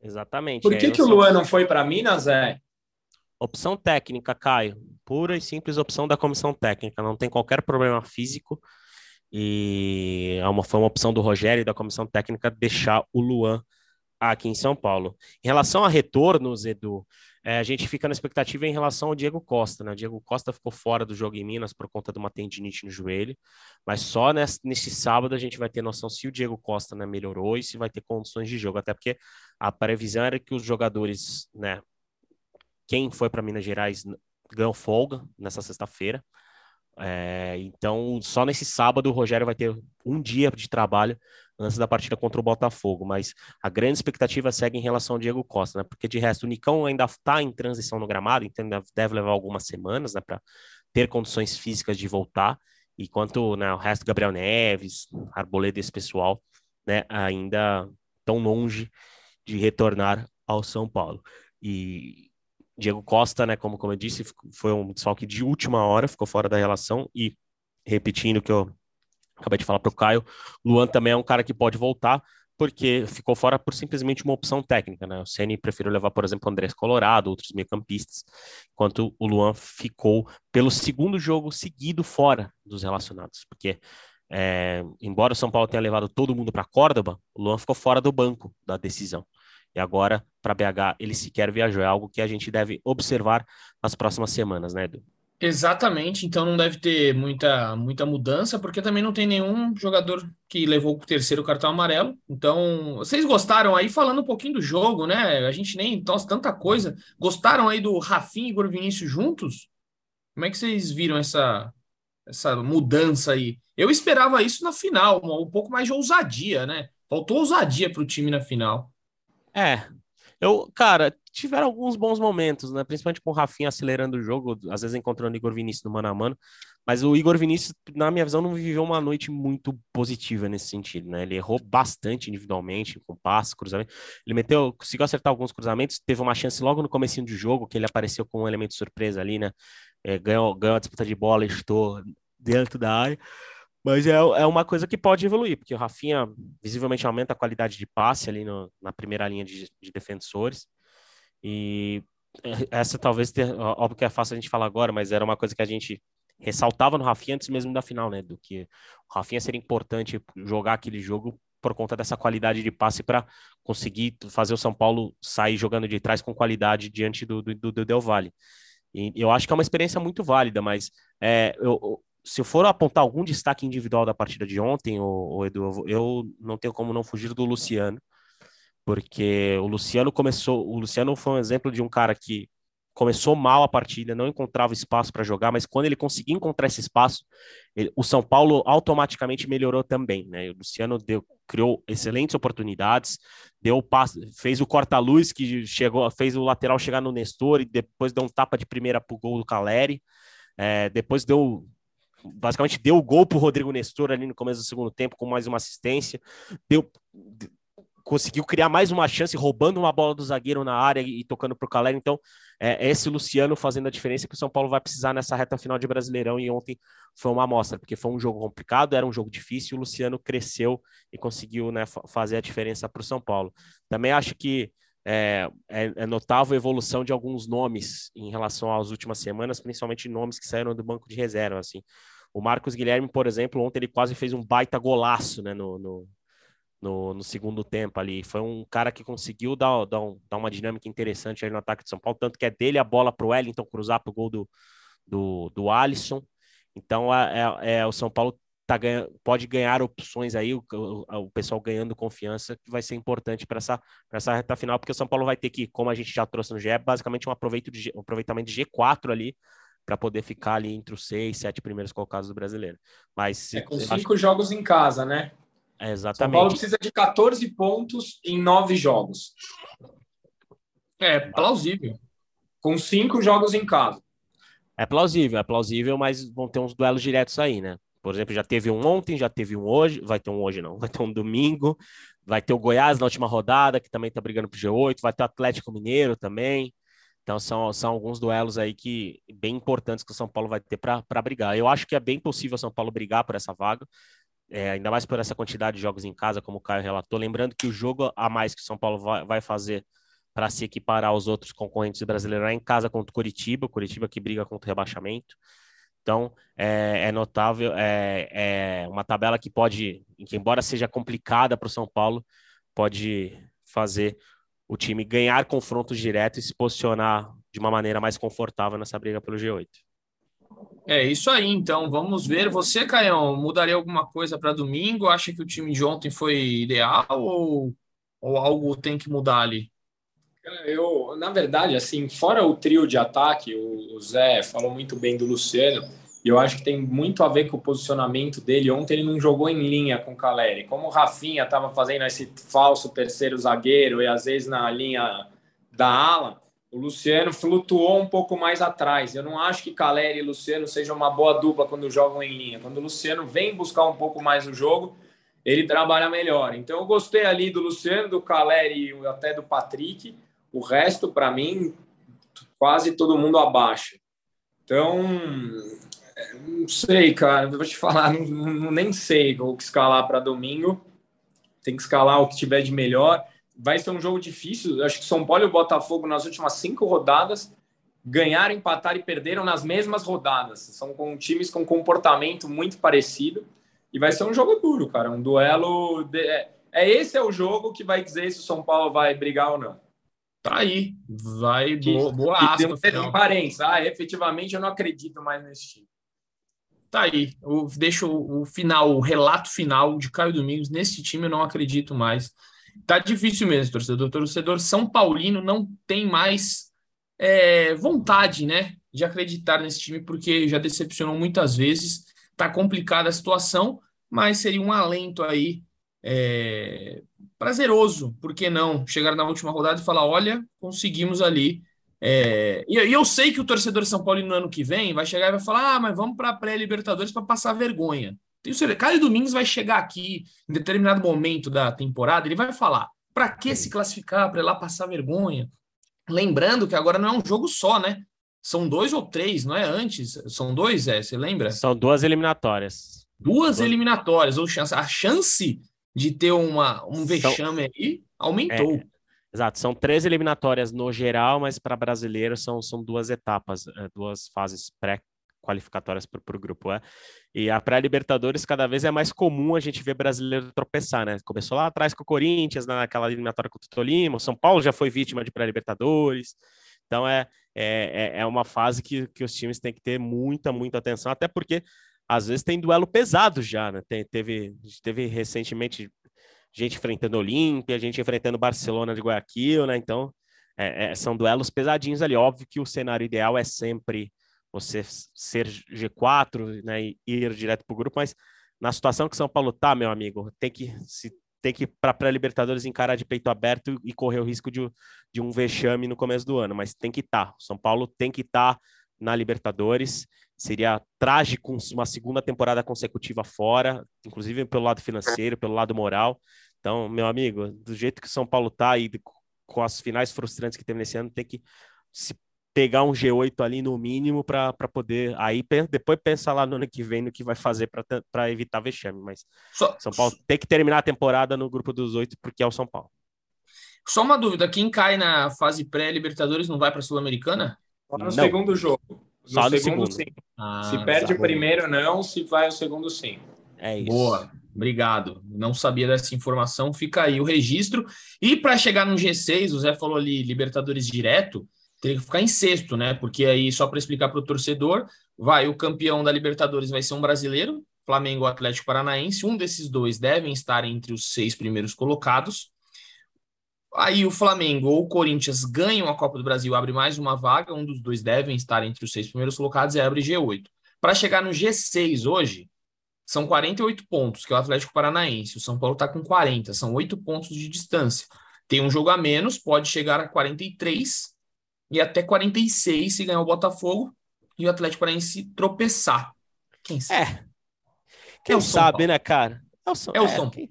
C: Exatamente.
B: Por que, é, que o Luan não foi para Minas, é?
C: Opção técnica, Caio. Pura e simples opção da comissão técnica. Não tem qualquer problema físico. E é uma, foi uma opção do Rogério e da comissão técnica deixar o Luan aqui em São Paulo. Em relação a retornos, Edu, é, a gente fica na expectativa em relação ao Diego Costa, né? O Diego Costa ficou fora do jogo em Minas por conta de uma tendinite no joelho, mas só nesse, nesse sábado a gente vai ter noção se o Diego Costa né, melhorou e se vai ter condições de jogo, até porque a previsão era que os jogadores, né? Quem foi para Minas Gerais ganhou folga nessa sexta-feira. É, então, só nesse sábado o Rogério vai ter um dia de trabalho antes da partida contra o Botafogo, mas a grande expectativa segue em relação ao Diego Costa, né? Porque de resto o Nicão ainda está em transição no gramado, então ainda deve levar algumas semanas, né, para ter condições físicas de voltar. Enquanto né, o resto, Gabriel Neves, Arboleda, esse pessoal, né, ainda tão longe de retornar ao São Paulo. E Diego Costa, né, como, como eu disse, foi um desfalque de última hora, ficou fora da relação e repetindo que eu acabei de falar para o Caio, Luan também é um cara que pode voltar, porque ficou fora por simplesmente uma opção técnica, né? O Ceni preferiu levar, por exemplo, o Andrés Colorado, outros meio-campistas, enquanto o Luan ficou pelo segundo jogo seguido fora dos relacionados, porque é, embora o São Paulo tenha levado todo mundo para Córdoba, o Luan ficou fora do banco da decisão. E agora, para BH, ele sequer viajou. É algo que a gente deve observar nas próximas semanas, né, Edu?
A: Exatamente, então não deve ter muita, muita mudança, porque também não tem nenhum jogador que levou o terceiro cartão amarelo. Então, vocês gostaram aí, falando um pouquinho do jogo, né? A gente nem tossa tanta coisa. Gostaram aí do Rafinha e Igor Vinícius juntos? Como é que vocês viram essa, essa mudança aí? Eu esperava isso na final, um pouco mais de ousadia, né? Faltou ousadia para o time na final.
C: É, eu, cara, tiveram alguns bons momentos, né? Principalmente com o Rafinha acelerando o jogo, às vezes encontrando o Igor Vinícius no mano a mano. Mas o Igor Vinícius, na minha visão, não viveu uma noite muito positiva nesse sentido, né? Ele errou bastante individualmente, com passos, cruzamento. Ele meteu, conseguiu acertar alguns cruzamentos, teve uma chance logo no começo do jogo, que ele apareceu com um elemento surpresa ali, né? É, ganhou, ganhou a disputa de bola, estou dentro da área. Mas é, é uma coisa que pode evoluir, porque o Rafinha visivelmente aumenta a qualidade de passe ali no, na primeira linha de, de defensores. E essa talvez, ter, óbvio que é fácil a gente falar agora, mas era uma coisa que a gente ressaltava no Rafinha antes mesmo da final, né? Do que o Rafinha seria importante jogar aquele jogo por conta dessa qualidade de passe para conseguir fazer o São Paulo sair jogando de trás com qualidade diante do, do, do Del Valle. E eu acho que é uma experiência muito válida, mas é, eu, se eu for apontar algum destaque individual da partida de ontem, o, Edu, eu não tenho como não fugir do Luciano, porque o Luciano começou, o Luciano foi um exemplo de um cara que começou mal a partida, não encontrava espaço para jogar, mas quando ele conseguiu encontrar esse espaço, ele, o São Paulo automaticamente melhorou também, né? O Luciano deu, criou excelentes oportunidades, deu passe, fez o corta-luz que chegou, fez o lateral chegar no Nestor e depois deu um tapa de primeira pro gol do Caleri. É, depois deu basicamente deu o gol para o Rodrigo Nestor ali no começo do segundo tempo, com mais uma assistência, deu conseguiu criar mais uma chance, roubando uma bola do zagueiro na área e, tocando para o Caleri. Então, é, é esse Luciano fazendo a diferença que o São Paulo vai precisar nessa reta final de Brasileirão. E ontem foi uma amostra, porque foi um jogo complicado, era um jogo difícil. O Luciano cresceu e conseguiu né, fazer a diferença para o São Paulo. Também acho que é, é, é, notável a evolução de alguns nomes em relação às últimas semanas, principalmente nomes que saíram do banco de reserva. Assim. O Marcos Guilherme, por exemplo, ontem ele quase fez um baita golaço né, no, no, no, no segundo tempo ali. Foi um cara que conseguiu dar, dar, um, dar uma dinâmica interessante ali no ataque de São Paulo, tanto que é dele a bola para o Wellington cruzar para o gol do, do, do Alisson. Então é, é, é o São Paulo tá ganha, pode ganhar opções aí, o, o, o, pessoal ganhando confiança, que vai ser importante para essa, essa reta final, porque o São Paulo vai ter que, como a gente já trouxe no GE, basicamente um, aproveito de, um aproveitamento de G4 ali, para poder ficar ali entre os seis, sete primeiros colocados do brasileiro. Mas
B: é com cinco acho... jogos em casa, né?
C: É, exatamente.
B: São Paulo precisa de 14 pontos em nove jogos.
A: É plausível.
B: Com cinco jogos em casa.
C: É plausível, é plausível, mas vão ter uns duelos diretos aí, né? Por exemplo, já teve um ontem, já teve um hoje, vai ter um hoje não, vai ter um domingo, vai ter o Goiás na última rodada, que também tá brigando pro G8, vai ter o Atlético Mineiro também. Então são, são alguns duelos aí que bem importantes que o São Paulo vai ter para brigar. Eu acho que é bem possível o São Paulo brigar por essa vaga, é, ainda mais por essa quantidade de jogos em casa, como o Caio relatou. Lembrando que o jogo a mais que o São Paulo vai, vai fazer para se equiparar aos outros concorrentes brasileiros é em casa contra o Curitiba, o Curitiba que briga contra o rebaixamento. Então, é, é notável, é, é, uma tabela que pode, que embora seja complicada para o São Paulo, pode fazer o time ganhar confrontos diretos e se posicionar de uma maneira mais confortável nessa briga pelo G8.
A: É isso aí, então vamos ver. Você, Caião, mudaria alguma coisa para domingo? Acha que o time de ontem foi ideal ou, ou algo tem que mudar ali?
B: Eu, na verdade, assim, fora o trio de ataque, o, Zé falou muito bem do Luciano, e eu acho que tem muito a ver com o posicionamento dele. Ontem ele não jogou em linha com o Caleri. Como o Rafinha estava fazendo esse falso terceiro zagueiro e às vezes na linha da ala, o Luciano flutuou um pouco mais atrás. Eu não acho que Caleri e Luciano sejam uma boa dupla quando jogam em linha. Quando o Luciano vem buscar um pouco mais o jogo, ele trabalha melhor. Então eu gostei ali do Luciano, do Caleri e até do Patrick. O resto, para mim, quase todo mundo abaixo. Então, não sei, cara. Vou te falar, não, não, nem sei o que escalar para domingo. Tem que escalar o que tiver de melhor. Vai ser um jogo difícil. Acho que São Paulo e o Botafogo, nas últimas cinco rodadas, ganharam, empataram e perderam nas mesmas rodadas. São com times com comportamento muito parecido. E vai ser um jogo duro, cara. Um duelo. De... É, é esse é o jogo que vai dizer se o São Paulo vai brigar ou não.
A: Tá aí. Vai, boa, boa
B: aspa. Um parênteses. Ah, efetivamente eu não acredito mais nesse time.
A: Tá aí. Eu deixo o final, o relato final de Caio Domingos. Nesse time eu não acredito mais. Tá difícil mesmo, torcedor. Torcedor São Paulino não tem mais é, vontade, né? De acreditar nesse time, porque já decepcionou muitas vezes. Tá complicada a situação, mas seria um alento aí é, prazeroso, por que não? Chegar na última rodada e falar: olha, conseguimos ali. É, e, eu sei que o torcedor São Paulo no ano que vem vai chegar e vai falar: ah, mas vamos para a pré-Libertadores para passar vergonha. Tenho certeza, Caio Domingos vai chegar aqui em determinado momento da temporada, ele vai falar: para que se classificar para ir lá passar vergonha? Lembrando que agora não é um jogo só, né? São dois ou três, não é antes? São dois, é? Você lembra?
C: São duas eliminatórias.
A: Duas, duas. eliminatórias, ou chance. A chance de ter uma, um vexame aí aumentou. É,
C: exato, são três eliminatórias no geral, mas para brasileiro são, são duas etapas, é, duas fases pré-qualificatórias para o grupo. É. E a pré-Libertadores cada vez é mais comum a gente ver brasileiro tropeçar, né? Começou lá atrás com o Corinthians, naquela eliminatória com o Tolima, o São Paulo já foi vítima de pré-Libertadores. Então é, é, é, é uma fase que, que os times têm que ter muita, muita atenção, até porque às vezes tem duelo pesado já, né? Tem, teve, teve recentemente gente enfrentando Olímpia, gente enfrentando Barcelona de Guayaquil, né? Então, é, é, são duelos pesadinhos ali. Óbvio que o cenário ideal é sempre você ser G4, né? E ir direto para o grupo, mas na situação que São Paulo tá, meu amigo, tem que se tem que para pré-Libertadores encarar de peito aberto e correr o risco de, de um vexame no começo do ano, mas tem que estar. Tá. São Paulo tem que estar tá na Libertadores Seria trágico uma segunda temporada consecutiva fora, inclusive pelo lado financeiro, pelo lado moral. Então, meu amigo, do jeito que o São Paulo tá e com as finais frustrantes que teve nesse ano, tem que se pegar um G8 ali no mínimo para poder. Aí depois pensar lá no ano que vem no que vai fazer para evitar vexame. Mas Só... São Paulo tem que terminar a temporada no grupo dos oito, porque é o São Paulo.
A: Só uma dúvida: quem cai na fase pré-Libertadores não vai para a Sul-Americana?
B: No não. segundo jogo. No Só segundo, segundo. sim. Ah, se perde o primeiro, não. Se vai o segundo, sim.
A: É isso. Boa. Obrigado. Não sabia dessa informação. Fica aí o registro. E para chegar no G6, o Zé falou ali Libertadores direto teria que ficar em sexto, né? Porque aí, só para explicar para o torcedor, vai o campeão da Libertadores vai ser um brasileiro, Flamengo ou Atlético Paranaense. Um desses dois devem estar entre os seis primeiros colocados. Aí o Flamengo ou o Corinthians ganham a Copa do Brasil, abre mais uma vaga, um dos dois devem estar entre os seis primeiros colocados e abre G8. Para chegar no G6 hoje, são 48 pontos, que é o Atlético Paranaense. O São Paulo está com 40, são oito pontos de distância. Tem um jogo a menos, pode chegar a 43, e até 46 se ganhar o Botafogo e o Atlético Paranaense tropeçar.
C: Quem sabe? É. Quem é sabe, Paulo. né, cara?
A: É o São, é o é, São Paulo.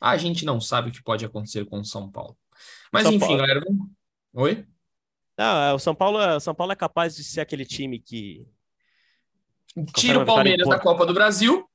A: A gente não sabe o que pode acontecer com o São Paulo. Mas São enfim, Paulo. galera. Oi?
C: Não, é, o São Paulo, é, o São Paulo é capaz de ser aquele time que
A: tira o Palmeiras da Copa do Brasil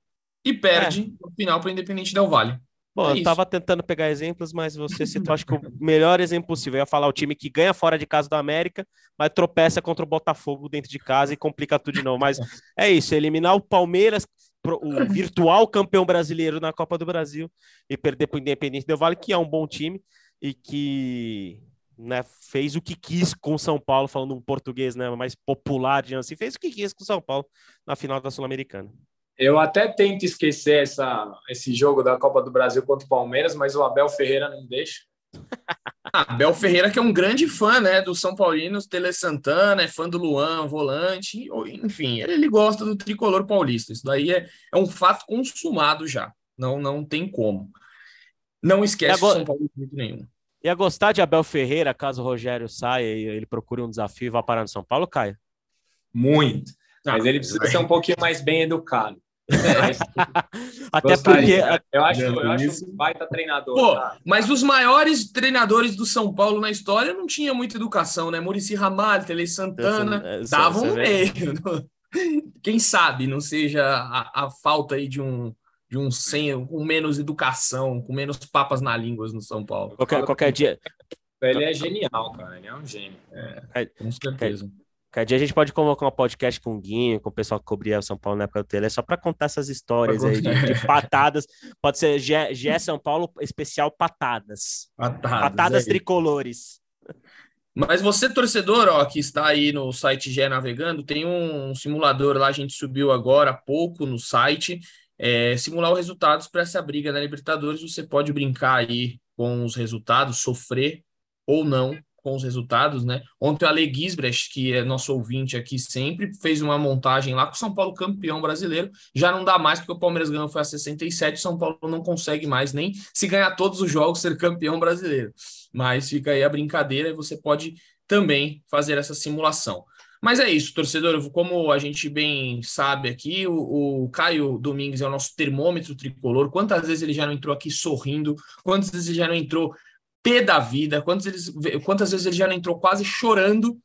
A: e perde é. no final para o Independente Del Vale.
C: Bom, é eu estava tentando pegar exemplos, mas você citou, acho que o melhor exemplo possível. Eu ia falar o time que ganha fora de casa do América, mas tropeça contra o Botafogo dentro de casa e complica tudo de novo. Mas é isso, eliminar o Palmeiras, o virtual campeão brasileiro na Copa do Brasil, e perder para o Independente Del Vale, que é um bom time e que né, fez o que quis com o São Paulo, falando um português né, mais popular, assim, fez o que quis com o São Paulo na final da Sul-Americana.
B: Eu até tento esquecer essa, esse jogo da Copa do Brasil contra o Palmeiras, mas o Abel Ferreira não deixa.
A: Abel Ferreira, que é um grande fã né, do São Paulino, Tele Santana, é fã do Luan, volante, enfim, ele gosta do tricolor paulista. Isso daí é, é um fato consumado já. Não, não tem como. Não esquece o São Paulo de jeito nenhum.
C: Ia gostar de Abel Ferreira, caso o Rogério saia e ele procure um desafio e vá parar no São Paulo, Caio?
B: Muito. Mas ele precisa ser um pouquinho mais bem educado. É,
C: Até porque.
B: Eu acho, eu acho um baita treinador.
A: Pô, tá? Mas os maiores treinadores do São Paulo na história não tinha muita educação, né? Murici Ramalho, Tele Santana, estavam no meio. Quem sabe não seja a, a, falta aí de um de um sem com menos educação, com menos papas na língua no São Paulo.
C: Qualquer, qualquer dia.
B: Ele é genial, cara. Ele é um gênio.
C: É, com certeza. Cada dia a gente pode convocar um podcast com o Guinho, com o pessoal que cobria o São Paulo na época do Tele, só para contar essas histórias aí de, de, patadas. Pode ser Gé São Paulo especial patadas. Patadas, patadas é tricolores.
A: Mas você, torcedor, ó, que está aí no site Gé Navegando, tem um simulador lá, a gente subiu agora há pouco no site. É, simular os resultados para essa briga na Libertadores. Você pode brincar aí com os resultados, sofrer ou não com os resultados, né? Ontem o Ale Gisbrecht, que é nosso ouvinte aqui sempre, fez uma montagem lá com o São Paulo campeão brasileiro. Já não dá mais, porque o Palmeiras ganhou foi a 67, o São Paulo não consegue mais nem se ganhar todos os jogos ser campeão brasileiro. Mas fica aí a brincadeira e você pode também fazer essa simulação. Mas é isso, torcedor. Como a gente bem sabe aqui, o, o, Caio Domingues é o nosso termômetro tricolor. Quantas vezes ele já não entrou aqui sorrindo? Quantas vezes ele já não entrou pé da vida, quantas, eles, quantas vezes ele já entrou quase chorando.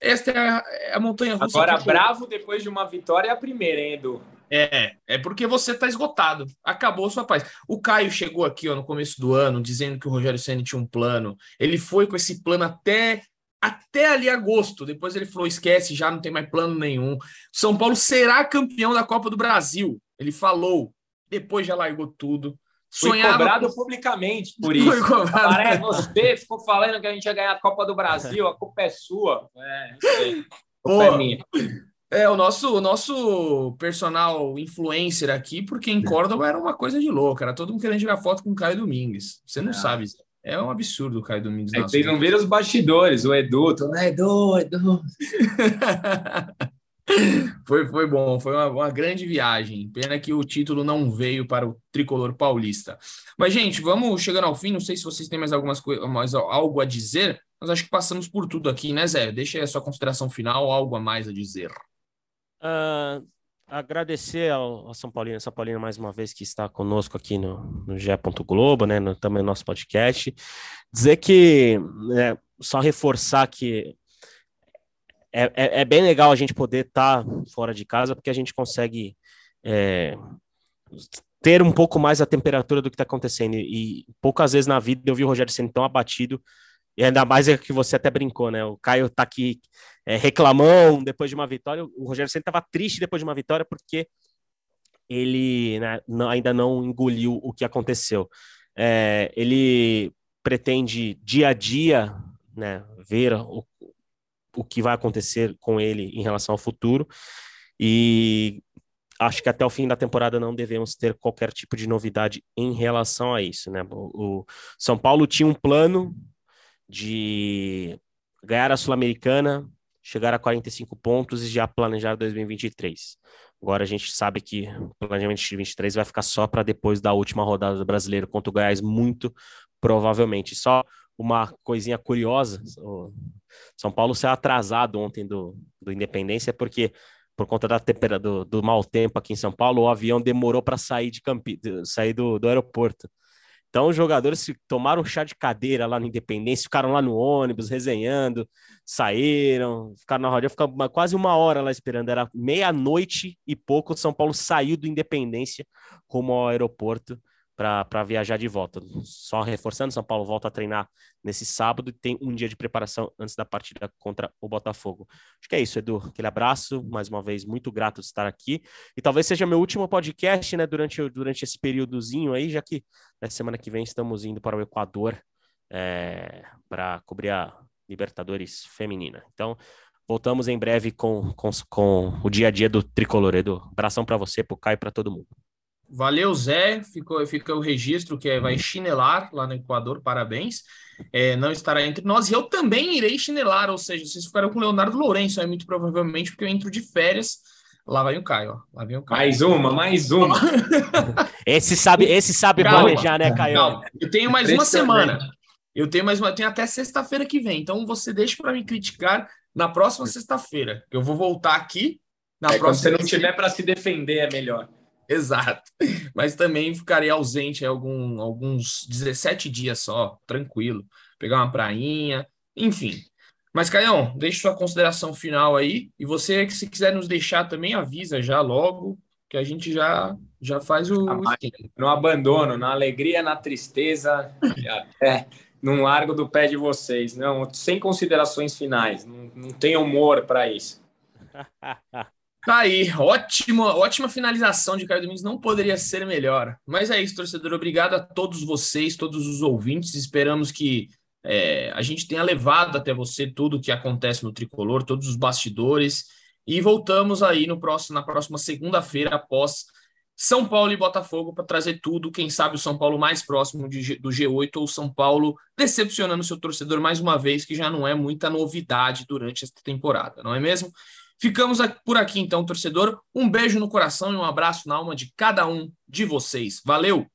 A: Esta é a, é a montanha russa.
B: Agora, bravo depois de uma vitória é a primeira, hein, Edu?
A: É, é porque você está esgotado. Acabou sua paz. O Caio chegou aqui ó, no começo do ano dizendo que o Rogério Senna tinha um plano. Ele foi com esse plano até até ali agosto. Depois ele falou: esquece, já não tem mais plano nenhum. São Paulo será campeão da Copa do Brasil. Ele falou. Depois já largou tudo.
B: Foi cobrado com... publicamente por isso. Parece, você ficou falando que a gente ia ganhar a Copa do Brasil, a culpa é sua. É, a culpa
A: é minha. É, o nosso, o nosso personal influencer aqui, porque em Córdoba era uma coisa de louco, era todo mundo querendo tirar foto com o Caio Domingues. Você não é. sabe, é um absurdo o Caio Domingues.
B: É vocês não viram os bastidores, o Edu, tô, Edu, Edu.
A: foi, foi bom, foi uma, uma, grande viagem. Pena que o título não veio para o tricolor paulista. Mas, gente, vamos chegando ao fim. Não sei se vocês têm mais algumas mais algo a dizer, mas acho que passamos por tudo aqui, né, Zé? Deixa a sua consideração final, algo a mais a dizer.
C: Uh, agradecer ao, ao São Paulino, São Paulino mais uma vez que está conosco aqui no, no GE. Globo, né, no, também no nosso podcast. Dizer que, né, só reforçar que é, é, é, bem legal a gente poder estar tá fora de casa, porque a gente consegue é, ter um pouco mais a temperatura do que está acontecendo. E, poucas vezes na vida eu vi o Rogério sendo tão abatido, e ainda mais é que você até brincou, né? O Caio tá aqui é, reclamão depois de uma vitória. O Rogério sempre estava triste depois de uma vitória porque ele né, não, ainda não engoliu o que aconteceu. É, ele pretende dia a dia né, ver o, o que vai acontecer com ele em relação ao futuro. E acho que até o fim da temporada não devemos ter qualquer tipo de novidade em relação a isso, né? O, o São Paulo tinha um plano de ganhar a Sul-Americana, chegar a 45 pontos e já planejar 2023. Agora a gente sabe que o planejamento de 2023 vai ficar só para depois da última rodada do Brasileiro contra o Goiás, muito provavelmente. Só uma coisinha curiosa, o São Paulo saiu atrasado ontem do, do Independência, porque por conta da temperatura do, do mau tempo aqui em São Paulo, o avião demorou para sair de Campi, sair do, do aeroporto. Então, os jogadores tomaram chá de cadeira lá no Independência, ficaram lá no ônibus, resenhando, saíram, ficaram na rodinha, ficaram quase uma hora lá esperando. Era meia-noite e pouco, São Paulo saiu do Independência rumo ao aeroporto para viajar de volta. Só reforçando, São Paulo volta a treinar nesse sábado e tem um dia de preparação antes da partida contra o Botafogo. Acho que é isso, Edu. Aquele abraço, mais uma vez, muito grato de estar aqui. E talvez seja meu último podcast, né, durante, durante esse períodozinho aí, já que na semana que vem estamos indo para o Equador é, para cobrir a Libertadores Feminina. Então, voltamos em breve com, com, com o dia a dia do Tricolor, Edu. Abração para você, para o Caio e para todo mundo.
A: Valeu, Zé. Ficou, fica o registro que é, vai chinelar lá no Equador. Parabéns. É, não estará entre nós. E eu também irei chinelar, ou seja, vocês ficaram com o Leonardo Lourenço, é muito provavelmente, porque eu entro de férias. Lá vai o Caio, ó. Lá vem o Caio.
B: Mais uma, mais uma.
C: esse sabe, esse sabe planejar, né, Caio? Calma.
A: Eu tenho mais uma semana. Eu tenho mais uma, eu tenho até sexta-feira que vem. Então você deixa para me criticar na próxima sexta-feira. Eu vou voltar aqui na
B: é,
A: próxima.
B: Quando você não tiver para se defender, é melhor.
A: Exato. Mas também ficarei ausente algum, alguns 17 dias só, tranquilo. Pegar uma prainha, enfim. Mas, Caião, deixe sua consideração final aí. E você, se quiser nos deixar também, avisa já logo, que a gente já, já faz o. Ah,
B: no abandono, na alegria, na tristeza, é, não largo do pé de vocês. Não, sem considerações finais. Não, não tem humor para isso.
A: Tá aí, ótima, ótima finalização de Caio Domingos, não poderia ser melhor. Mas é isso, torcedor. Obrigado a todos vocês, todos os ouvintes. Esperamos que é, a gente tenha levado até você tudo o que acontece no tricolor, todos os bastidores. E voltamos aí no próximo, na próxima segunda-feira, após São Paulo e Botafogo, para trazer tudo. Quem sabe o São Paulo mais próximo de, do G8 ou São Paulo decepcionando seu torcedor mais uma vez, que já não é muita novidade durante esta temporada, não é mesmo? Ficamos por aqui então, torcedor. Um beijo no coração e um abraço na alma de cada um de vocês. Valeu!